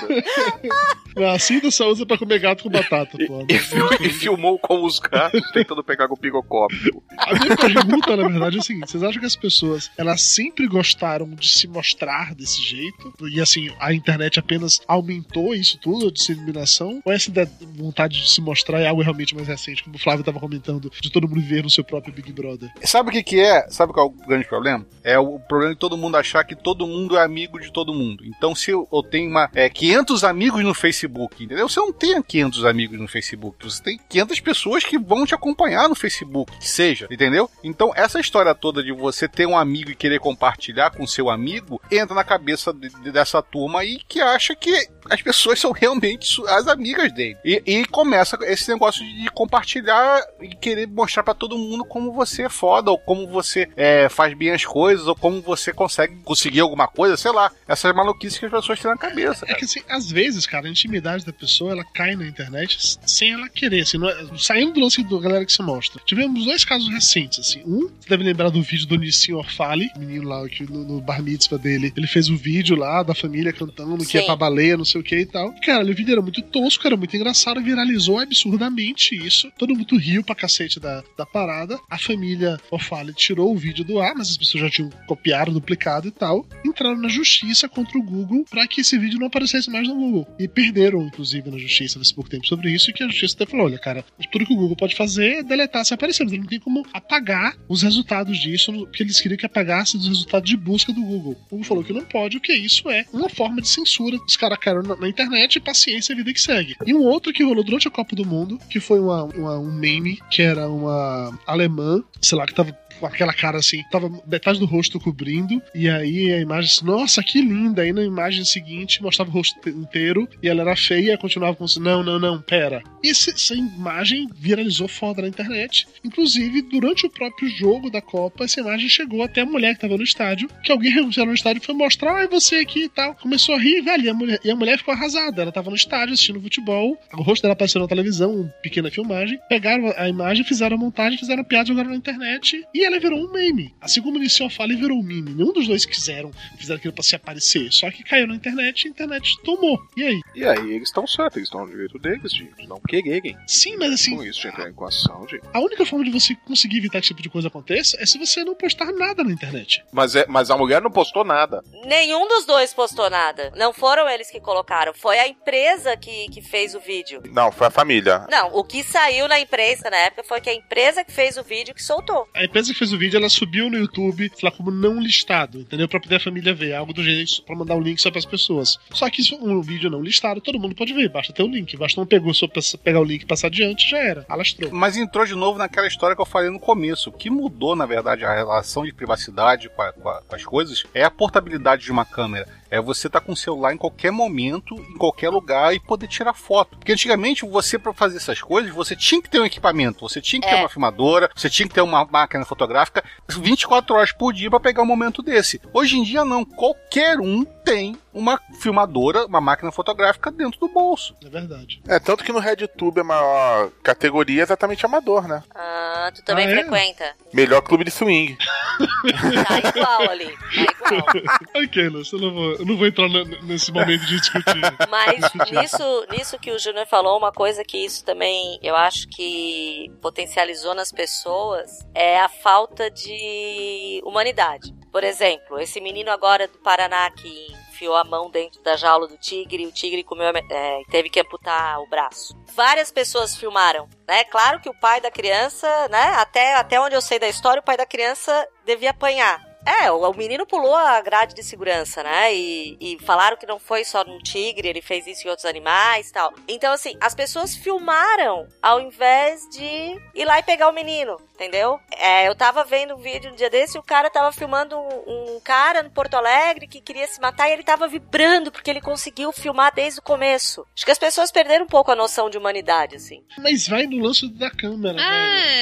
A cinta só usa pra comer gato com batata, pô. E, fil- e filmou com os gatos tentando pegar o pirocópio. A minha pergunta, na verdade, é o seguinte: vocês acham que as pessoas elas sempre gostaram de se mostrar desse jeito? E assim, a internet apenas aumentou isso tudo, a disseminação? Ou essa vontade de se mostrar é algo realmente mais recente, como o Flávio tava comentando, de todo mundo ver no seu próprio Big Brother? Sabe o que, que é? Sabe qual é o grande problema? É o problema de todo mundo achar que todo mundo é amigo de todo mundo. Então, se eu tenho uma, é, 500 amigos no Facebook, entendeu? Você não tem 500 amigos no Facebook. Você tem 500 pessoas que vão te acompanhar no Facebook, que seja, entendeu? Então, essa história toda de você ter um amigo e querer compartilhar com seu amigo entra na cabeça de- de- dessa turma aí que acha que as pessoas são realmente as amigas dele. E, e começa esse negócio de compartilhar e querer mostrar pra todo mundo como você é foda, ou como você é, faz bem as coisas, ou como você consegue conseguir alguma coisa, sei lá. Essas maluquices que as pessoas têm na cabeça. É que assim, às vezes, cara, a intimidade da pessoa ela cai na internet sem ela querer, assim, não é- saindo do lance da galera que se mostra. Tivemos dois casos recentes, assim. Um, você deve lembrar do vídeo do Nissin Orfali, menino lá que no, no bar mitzvah dele. Ele fez o vídeo lá da família cantando que ia Sim. pra baleia, não sei o que e tal. Cara, o vídeo era muito tosco, era muito engraçado, viralizou absurdamente isso. Todo mundo riu pra cacete da, da parada. A família Orfali tirou o vídeo do ar, mas as pessoas já tinham copiado, duplicado e tal. Entraram na justiça contra o Google pra que esse vídeo não aparecesse mais no Google. E perderam, inclusive, na justiça nesse pouco tempo sobre isso. E que a justiça até falou: olha, cara, tudo que o Google pode fazer é deletar se aparecer. Mas ele não tem como apagar os resultados disso, porque eles queriam que apagasse os resultados de busca do Google. O Google falou que não pode, o que isso é uma forma de censura. Os caras caíram na, internet paciência, vida que segue. E um outro que rolou durante a Copa do Mundo, que foi uma, uma- um meme, que era uma alemã, sei lá, que tava com aquela cara assim, tava metade do rosto cobrindo, e aí a imagem nossa, que linda. Aí na imagem seguinte mostrava o rosto inteiro e ela era feia continuava com assim, não, não, não, pera. E essa imagem viralizou foda na internet. Inclusive, durante o próprio jogo da Copa, essa imagem chegou até a mulher que tava no estádio, que alguém renunciou no estádio e foi mostrar, ai, você aqui e tal. Começou a rir, velho, e a mulher, e a mulher ficou arrasada. Ela tava no estádio assistindo futebol, o rosto dela apareceu na televisão, uma pequena filmagem. Pegaram a imagem, fizeram a montagem, fizeram a piada, jogaram na internet e ela virou um meme. Assim como iniciou a fala e virou um meme. Nenhum dos dois quiseram, fizeram aquilo pra se aparecer. Só que caiu na internet e a internet tomou. E aí? E aí eles estão certos, eles estão no direito deles de não quererem. Sim, mas assim. Com isso, de entrar em equação de. A única forma de você conseguir evitar que esse tipo de coisa aconteça é se você não postar nada na internet. Mas, é, mas a mulher não postou nada. Nenhum dos dois postou nada. Não foram eles que colocaram, foi a empresa que, que fez o vídeo. Não, foi a família. Não, o que saiu na imprensa na época foi que a empresa que fez o vídeo que soltou. A empresa que fez o vídeo, ela subiu no YouTube, lá, como não listado, entendeu? Pra poder a família ver, algo do jeito, pra mandar o link só pras pessoas. Só que isso um vídeo não listado, todo mundo pode ver, basta ter o link. Basta um pegou, só pegar o link e passar adiante, já era. Alastrou. Mas entrou de novo naquela história que eu falei no começo. O que mudou, na verdade, a relação de privacidade com, a- com a- com as coisas é a portabilidade de uma câmera. É você estar com o celular em qualquer momento, em qualquer lugar e poder tirar foto. Porque antigamente, você, para fazer essas coisas, você tinha que ter um equipamento, você tinha que ter É. uma filmadora, você tinha que ter uma máquina fotográfica 24 horas por dia para pegar um momento desse. Hoje em dia, não. Qualquer um tem uma filmadora, uma máquina fotográfica dentro do bolso. É verdade. É, tanto que no RedTube a maior categoria é exatamente amador, né? Ah, tu também Ah, é? frequenta. Melhor clube de swing. Tá igual ali. Tá igual. ok, Lúcio, eu não vou, eu não vou entrar nesse momento de discutir. Mas nisso, nisso que o Júnior falou, uma coisa que isso também eu acho que potencializou nas pessoas é a falta de humanidade. Por exemplo, esse menino agora do Paraná que enfiou a mão dentro da jaula do tigre e o tigre comeu, é, teve que amputar o braço. Várias pessoas filmaram, né? Claro que o pai da criança, né? Até, até onde eu sei da história, o pai da criança devia apanhar. É, o, menino pulou a grade de segurança, né? E, e falaram que não foi só num tigre, ele fez isso em outros animais e tal. Então, assim, as pessoas filmaram ao invés de ir lá e pegar o menino, entendeu? É, eu tava vendo um vídeo um dia desse e o cara tava filmando um, um cara no Porto Alegre que queria se matar e ele tava vibrando porque ele conseguiu filmar desde o começo. Acho que as pessoas perderam um pouco a noção de humanidade, assim. Mas vai no lance da câmera, É.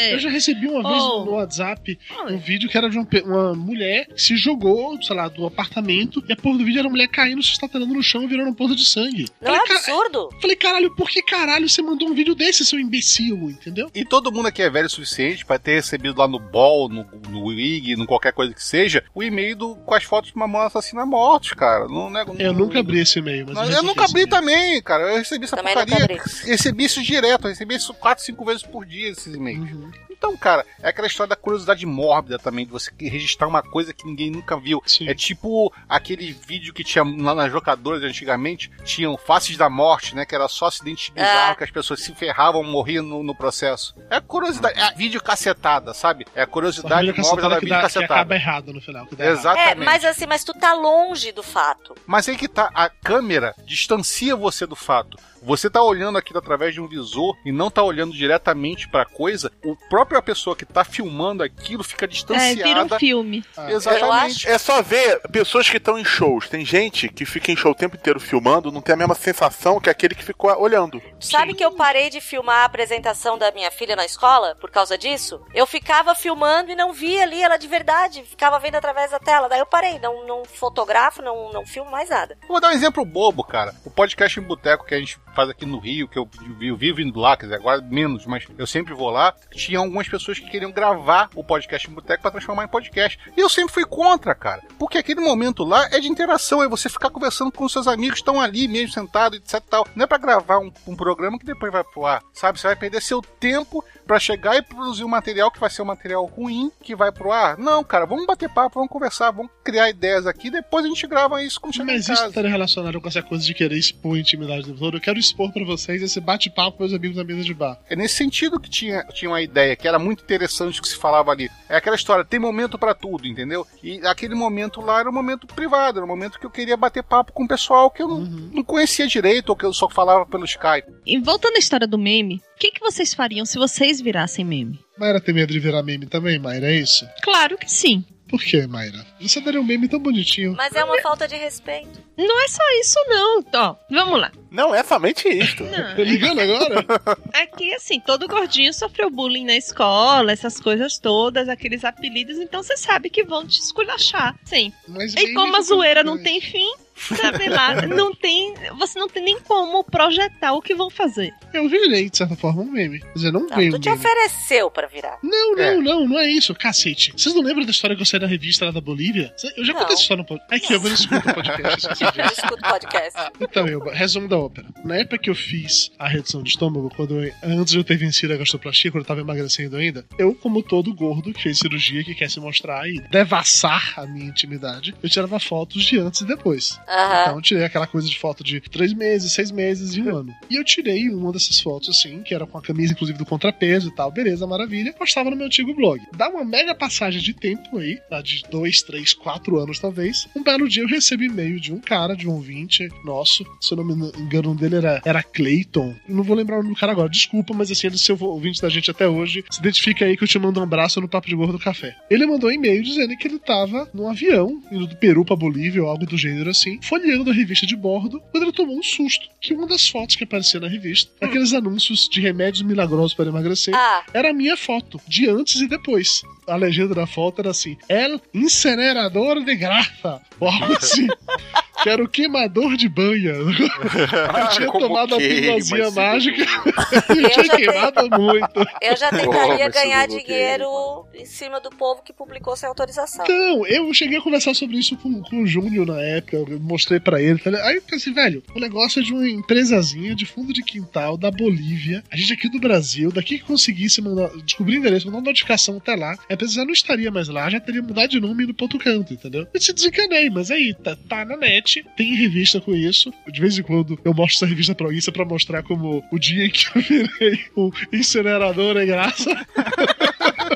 velho. Eu já recebi uma vez Oh. no WhatsApp um vídeo que era de uma, uma mulher que se jogou, sei lá, do apartamento e a porra do vídeo era uma mulher caindo, se estatanando no chão e virando um poço de sangue. Não é absurdo? Falei, caralho, por que caralho você mandou um vídeo desse, seu imbecil, entendeu? E todo mundo aqui é velho o suficiente pra ter recebido lá no Ball, no, no Wig, no qualquer coisa que seja, o e-mail do- com as fotos de mamãe assassina mortos, cara. Não, não, Eu nunca abri esse e-mail, mas eu eu nunca abri também, cara. Eu recebi essa Também porcaria. Recebi isso direto, eu recebi isso 4, 5 vezes por dia, esses e-mails. Uhum. Então, cara, é aquela história da curiosidade mórbida também, de você registrar uma coisa que ninguém nunca viu. É tipo aquele vídeo que tinha lá nas locadoras antigamente, tinham Faces da Morte, né? Que era só acidentes bizarros, Ah. que as pessoas se ferravam, morriam no, no processo. É curiosidade, é a vídeo cacetada, sabe? É a curiosidade Vídeo mórbida da cacetada que, vídeo dá, que cacetada. acaba errado no final. que. Exatamente. É, mas assim, mas tu tá longe do fato. Mas aí que tá, a câmera distancia você do fato. Você tá olhando aquilo através de um visor e não tá olhando diretamente pra coisa, o própria pessoa que tá filmando aquilo fica É, distanciada. vira um filme. Exatamente. É só ver pessoas que estão em shows. Tem gente que fica em show o tempo inteiro filmando, não tem a mesma sensação que aquele que ficou olhando. Sabe que eu parei de filmar a apresentação da minha filha na escola por causa disso? Eu ficava filmando e não via ali ela de verdade, ficava vendo através da tela. Daí eu parei, não, não fotografo, não, não filmo mais nada. Vou dar um exemplo bobo, cara. O podcast em boteco que a gente faz aqui no Rio, que eu, eu vivo indo lá, quer dizer, agora menos, mas eu sempre vou lá. Tinha algumas pessoas que queriam gravar o podcast em boteco pra transformar em podcast. E eu sempre fui contra, cara. Porque aquele momento lá é de interação, é você ficar conversando com seus amigos que estão ali mesmo sentados, etc e tal. Não é pra gravar um, um programa que depois vai pro ar, sabe? Você vai perder seu tempo pra chegar e produzir um material que vai ser um material ruim, que vai pro ar. Não, cara, vamos bater papo, vamos conversar, vamos criar ideias aqui, depois a gente grava isso como chegar Mas isso estaria relacionado com essa coisa de querer expor a intimidade do todo. Eu quero expor pra vocês esse bate-papo com meus amigos na mesa de bar. É nesse sentido que tinha, tinha uma ideia, que era muito interessante que se falava ali. É aquela história, tem momento pra tudo, entendeu? E aquele momento lá era um momento privado, era um momento que eu queria bater papo com o pessoal que eu não, não conhecia direito, ou que eu só falava pelo Skype. E voltando à história do meme, o que, que vocês fariam se vocês virassem meme? Mayra tem medo de virar meme também, Mayra, é isso? Claro que sim. Por que, Mayra? Você daria um meme tão bonitinho. Mas é uma falta de respeito. Não é só isso, não. Ó, vamos lá. Não é somente isto. Tô ligando agora? Aqui, assim, todo gordinho sofreu bullying na escola, essas coisas todas, aqueles apelidos, então você sabe que vão te esculachar. Sim. Mas E como a zoeira não tem fim, sabe lá, não tem. Você não tem nem como projetar o que vão fazer. Eu virei, de certa forma, um meme. Quer dizer, não, Não, veio tu um te meme. ofereceu pra virar. Não, não, É. não, não é isso, cacete. Vocês não lembram da história que eu saí da revista lá da Bolívia? Eu já contei essa história no podcast. Aqui, eu não escuto o podcast. Eu escuto podcast. Então, eu, resumo da ópera. Na época que eu fiz a redução de estômago, quando eu- antes de eu ter vencido a gastroplastia, quando eu tava emagrecendo ainda, eu, como todo gordo que fez cirurgia, que quer se mostrar e devassar a minha intimidade, eu tirava fotos de antes e depois. Aham. Então, eu tirei aquela coisa de foto de três meses, seis meses e um ano. E eu tirei uma dessas fotos, assim, que era com a camisa, inclusive, do contrapeso e tal. Beleza, maravilha. Postava no meu antigo blog. Dá uma mega passagem de tempo aí, tá? de dois, três, quatro anos, talvez. Um belo dia eu recebo e-mail de um cara, de um ouvinte nosso. Se eu não me engano, nome dele era, era Clayton. Não vou lembrar o nome do cara agora, desculpa, mas assim, ele é seu ouvinte da gente até hoje. Se identifica aí que eu te mando um abraço no Papo de Gordo Café. Ele mandou um e-mail dizendo que ele tava num avião, indo do Peru pra Bolívia ou algo do gênero assim, folheando a revista de bordo, quando ele tomou um susto. Que uma das fotos que aparecia na revista, aqueles anúncios de remédios milagrosos para emagrecer, Ah. era a minha foto, de antes e depois. A legenda da foto era assim: El incinerador de graça. Ou algo assim. que era o queimador de banha. Eu tinha Como tomado a queima, pílulazinha mágica e Eu tinha já queimado muito. Eu já Oh, tentaria mas ganhar dinheiro em cima do povo que publicou sem autorização. Então, eu cheguei a conversar sobre isso com, com o Júnior na época, eu mostrei pra ele. falei- Aí eu pensei, velho, o negócio é de uma empresazinha de fundo de quintal da Bolívia. A gente aqui do Brasil, daqui que conseguisse mandar, descobrir o endereço, mandar uma notificação até lá, a empresa já não estaria mais lá, já teria mudado de nome e ido pro outro canto, entendeu? Eu se desencanei, mas aí, tá, tá na net, tem revista com isso. De vez em quando eu mostro essa revista pra alguém, isso é pra mostrar como o dia em que eu virei o incinerador é graça.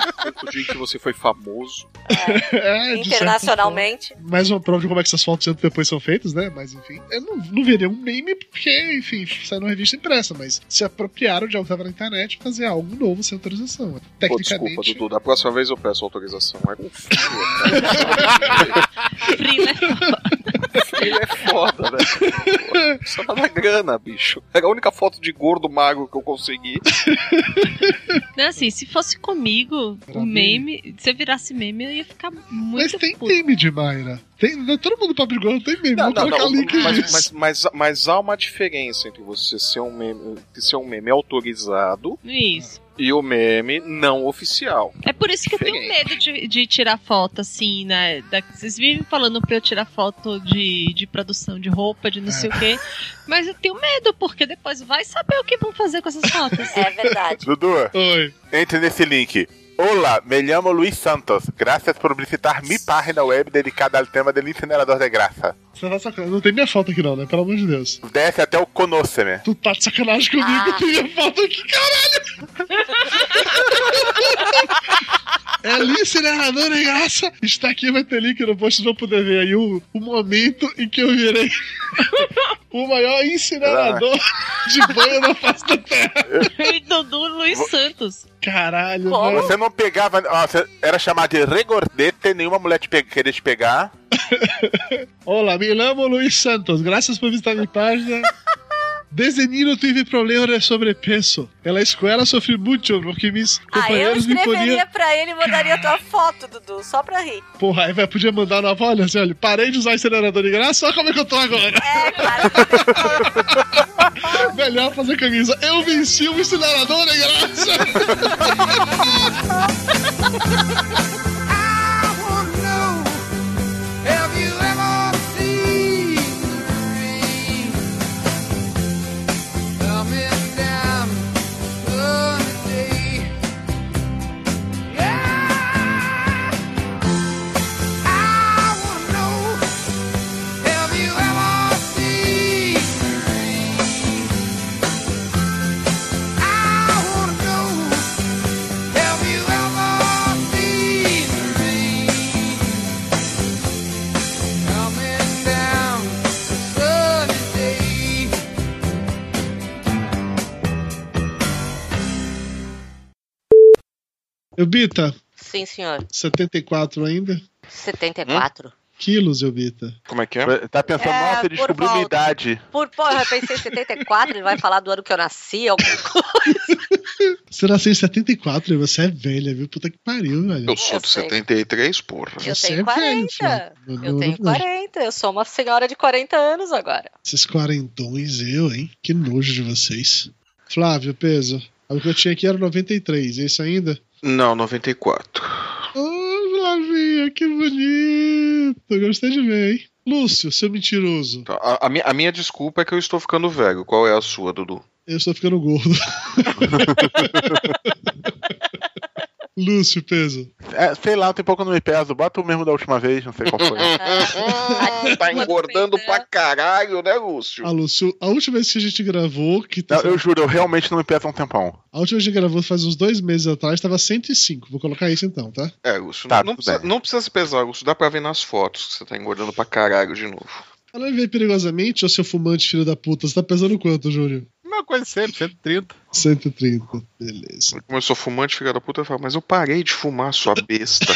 dia em que você foi famoso. É, certa Internacionalmente. Mais uma prova de como é que essas fotos depois são feitas, né? Mas enfim. Eu não, não veria um meme porque, enfim, saiu numa revista impressa, mas se apropriaram de algo que estava na internet e fazer algo novo sem autorização. Pô, Tecnicamente. desculpa, Dudu. Da próxima vez eu peço autorização. É com frio, Frila Frio é foda, né? Pô, Só tá na grana, bicho. Era a única foto de gordo magro que eu consegui. Não, assim, se fosse comigo, o meme, se eu virasse meme, eu ia ficar muito. Mas tem meme de Mayra. Tem, todo mundo gordo tem meme. Não, não, não, link mas, disso. mas, mas, mas há uma diferença entre você ser um meme, ser um meme autorizado Isso. e o meme não oficial. É por isso que eu tenho medo de, de tirar foto, assim, né? Da- vocês vivem falando pra eu tirar foto de, de produção de roupa, de não sei o quê. Mas eu tenho medo, porque depois vai saber o que vão fazer com essas fotos. É verdade. Dudu, Oi. entre nesse link. Olá, me chamo Luis Santos. Gracias por visitar mi página web dedicada al tema del incinerador de grasa. Você tá sacanagem. Não tem minha foto aqui não, né? Pelo amor de Deus. Desce até o Conóceme. Tu tá de sacanagem comigo, tem minha foto aqui, caralho! É ali, incinerador em graça. Está aqui, vai ter link no post, vão poder ver aí o, o momento em que eu virei o maior incinerador de banho na face da terra. e Dudu Luiz Santos. Caralho, Como? mano. Você não pegava. ó, você era chamado de regordete, nenhuma mulher te pe queria te pegar. Olá, me chamo Luis Santos. Gracias por visitar minha página. Desde niño tive problemas de sobrepeso. En la escuela sofri mucho porque mis Ah, eu companheiros me escreveria poniam... pra ele e mandaria tua foto, Dudu, só pra rir. Porra, aí vai, podia mandar na olha assim, olha, parei de usar incinerador de graça, olha como é que eu tô agora. É, Melhor fazer camisa. Eu venci o incinerador de graça. Eubita, Sim, senhor. 74 ainda? 74. Quilos, Eubita. Como é que é? Tá pensando, É, nossa, ele descobriu minha idade. Por porra, eu pensei em 74, ele vai falar do ano que eu nasci, alguma coisa. Você nasceu em 74 e você é velha, viu? Puta que pariu, velho. Eu sou de 73, porra. Eu Você tenho é velho, 40. Flávio. eu Não, tenho não, não. 40. Eu sou uma senhora de 40 anos agora. Esses quarentões, eu, hein? Que nojo de vocês. Flávio, peso. O que eu tinha aqui era 93, é isso ainda? Não, 94. Ô, Flavinha, que bonito. Gostei de ver, hein? Lúcio, seu mentiroso. Tá, A, a minha, a minha desculpa é que eu estou ficando velho. Qual é a sua, Dudu? Eu estou ficando gordo. Lúcio, peso. É, sei lá, tem pouco eu não me peso. Bota o mesmo da última vez, não sei qual foi. tá engordando pra caralho, né, Lúcio? Ah, Lúcio, a última vez que a gente gravou, que Não, eu juro, eu realmente não me peso há um tempão. a última vez que a gente gravou faz uns dois meses atrás, tava 105. Vou colocar isso então, tá? É, Lúcio, Tá, não, tudo precisa, bem. não precisa se pesar, Lúcio. Dá pra ver nas fotos que você tá engordando pra caralho de novo. Falando em ver perigosamente, ô seu fumante filho da puta, você tá pesando quanto, Júnior? Coisa sempre, 130. 130, beleza. Como eu sou fumante, filha da puta, eu falo, mas eu parei de fumar, sua besta.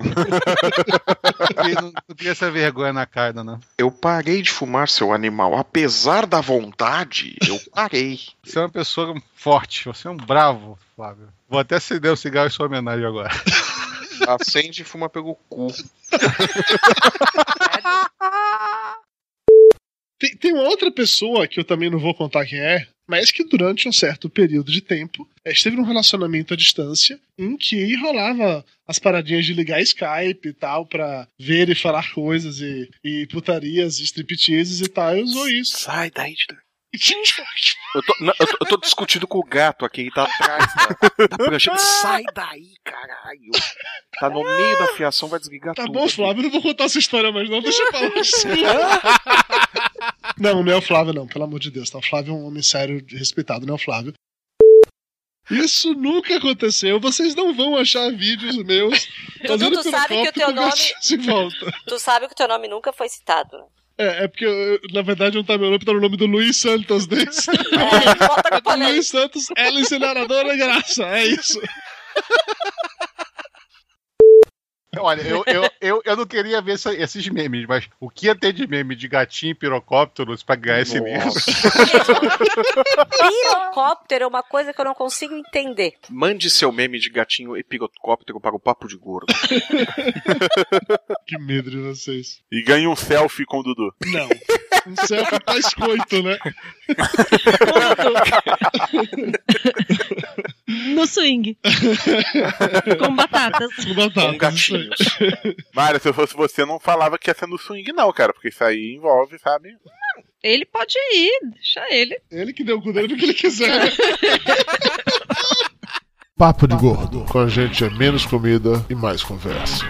não, não queria essa vergonha na cara, não. eu parei de fumar, seu animal. Apesar da vontade, eu parei. Você é uma pessoa forte, você é um bravo, Flávio. Vou até acender o cigarro em sua homenagem agora. Acende e fuma pelo cu. Tem, tem uma outra pessoa que eu também não vou contar quem é, mas que durante um certo período de tempo eh, esteve num relacionamento à distância em que rolava as paradinhas de ligar Skype e tal pra ver e falar coisas e, e putarias, e stripteases e tal. Eu usou isso. Sai daí, Eu tô, não, eu, tô, eu tô discutindo com o gato aqui, ele tá atrás da, da prancha. Sai daí, caralho. Tá no meio da fiação, vai desligar Tá tudo. bom, Flávio, eu não vou contar essa história mais não, deixa eu falar disso. Não, não é o Flávio não, pelo amor de Deus, tá? O Flávio é um homem sério, respeitado, não é o Flávio. Isso nunca aconteceu. Vocês não vão achar vídeos meus fazendo tu sabe que o teu nome-. Tu sabe que o teu nome nunca foi citado, né? É, é porque, na verdade, não tá meu nome, tá no nome do Luiz Santos desse. É. Luiz Santos, ela é incineradora graça. É isso. Olha, eu, eu, eu, eu não queria ver essa- esses memes, mas o que ia ter de meme de gatinho e pirocópteros pra ganhar esse livro? Pirocóptero é uma coisa que eu não consigo entender. Mande seu meme de gatinho epigocóptero para o Papo de Gordo. que medo de vocês. E ganhe um selfie com o Dudu. Não. Um selfie pós-coito, né? No swing. Com batatas. Com batatas. Com gatinhos. Mário, se eu fosse você, não falava que ia ser no swing, não, cara, porque isso aí envolve, sabe? Ele pode ir, deixa ele. Ele que deu o cu dele do que ele quiser. Papo de Gordo. Com a gente é menos comida e mais conversa.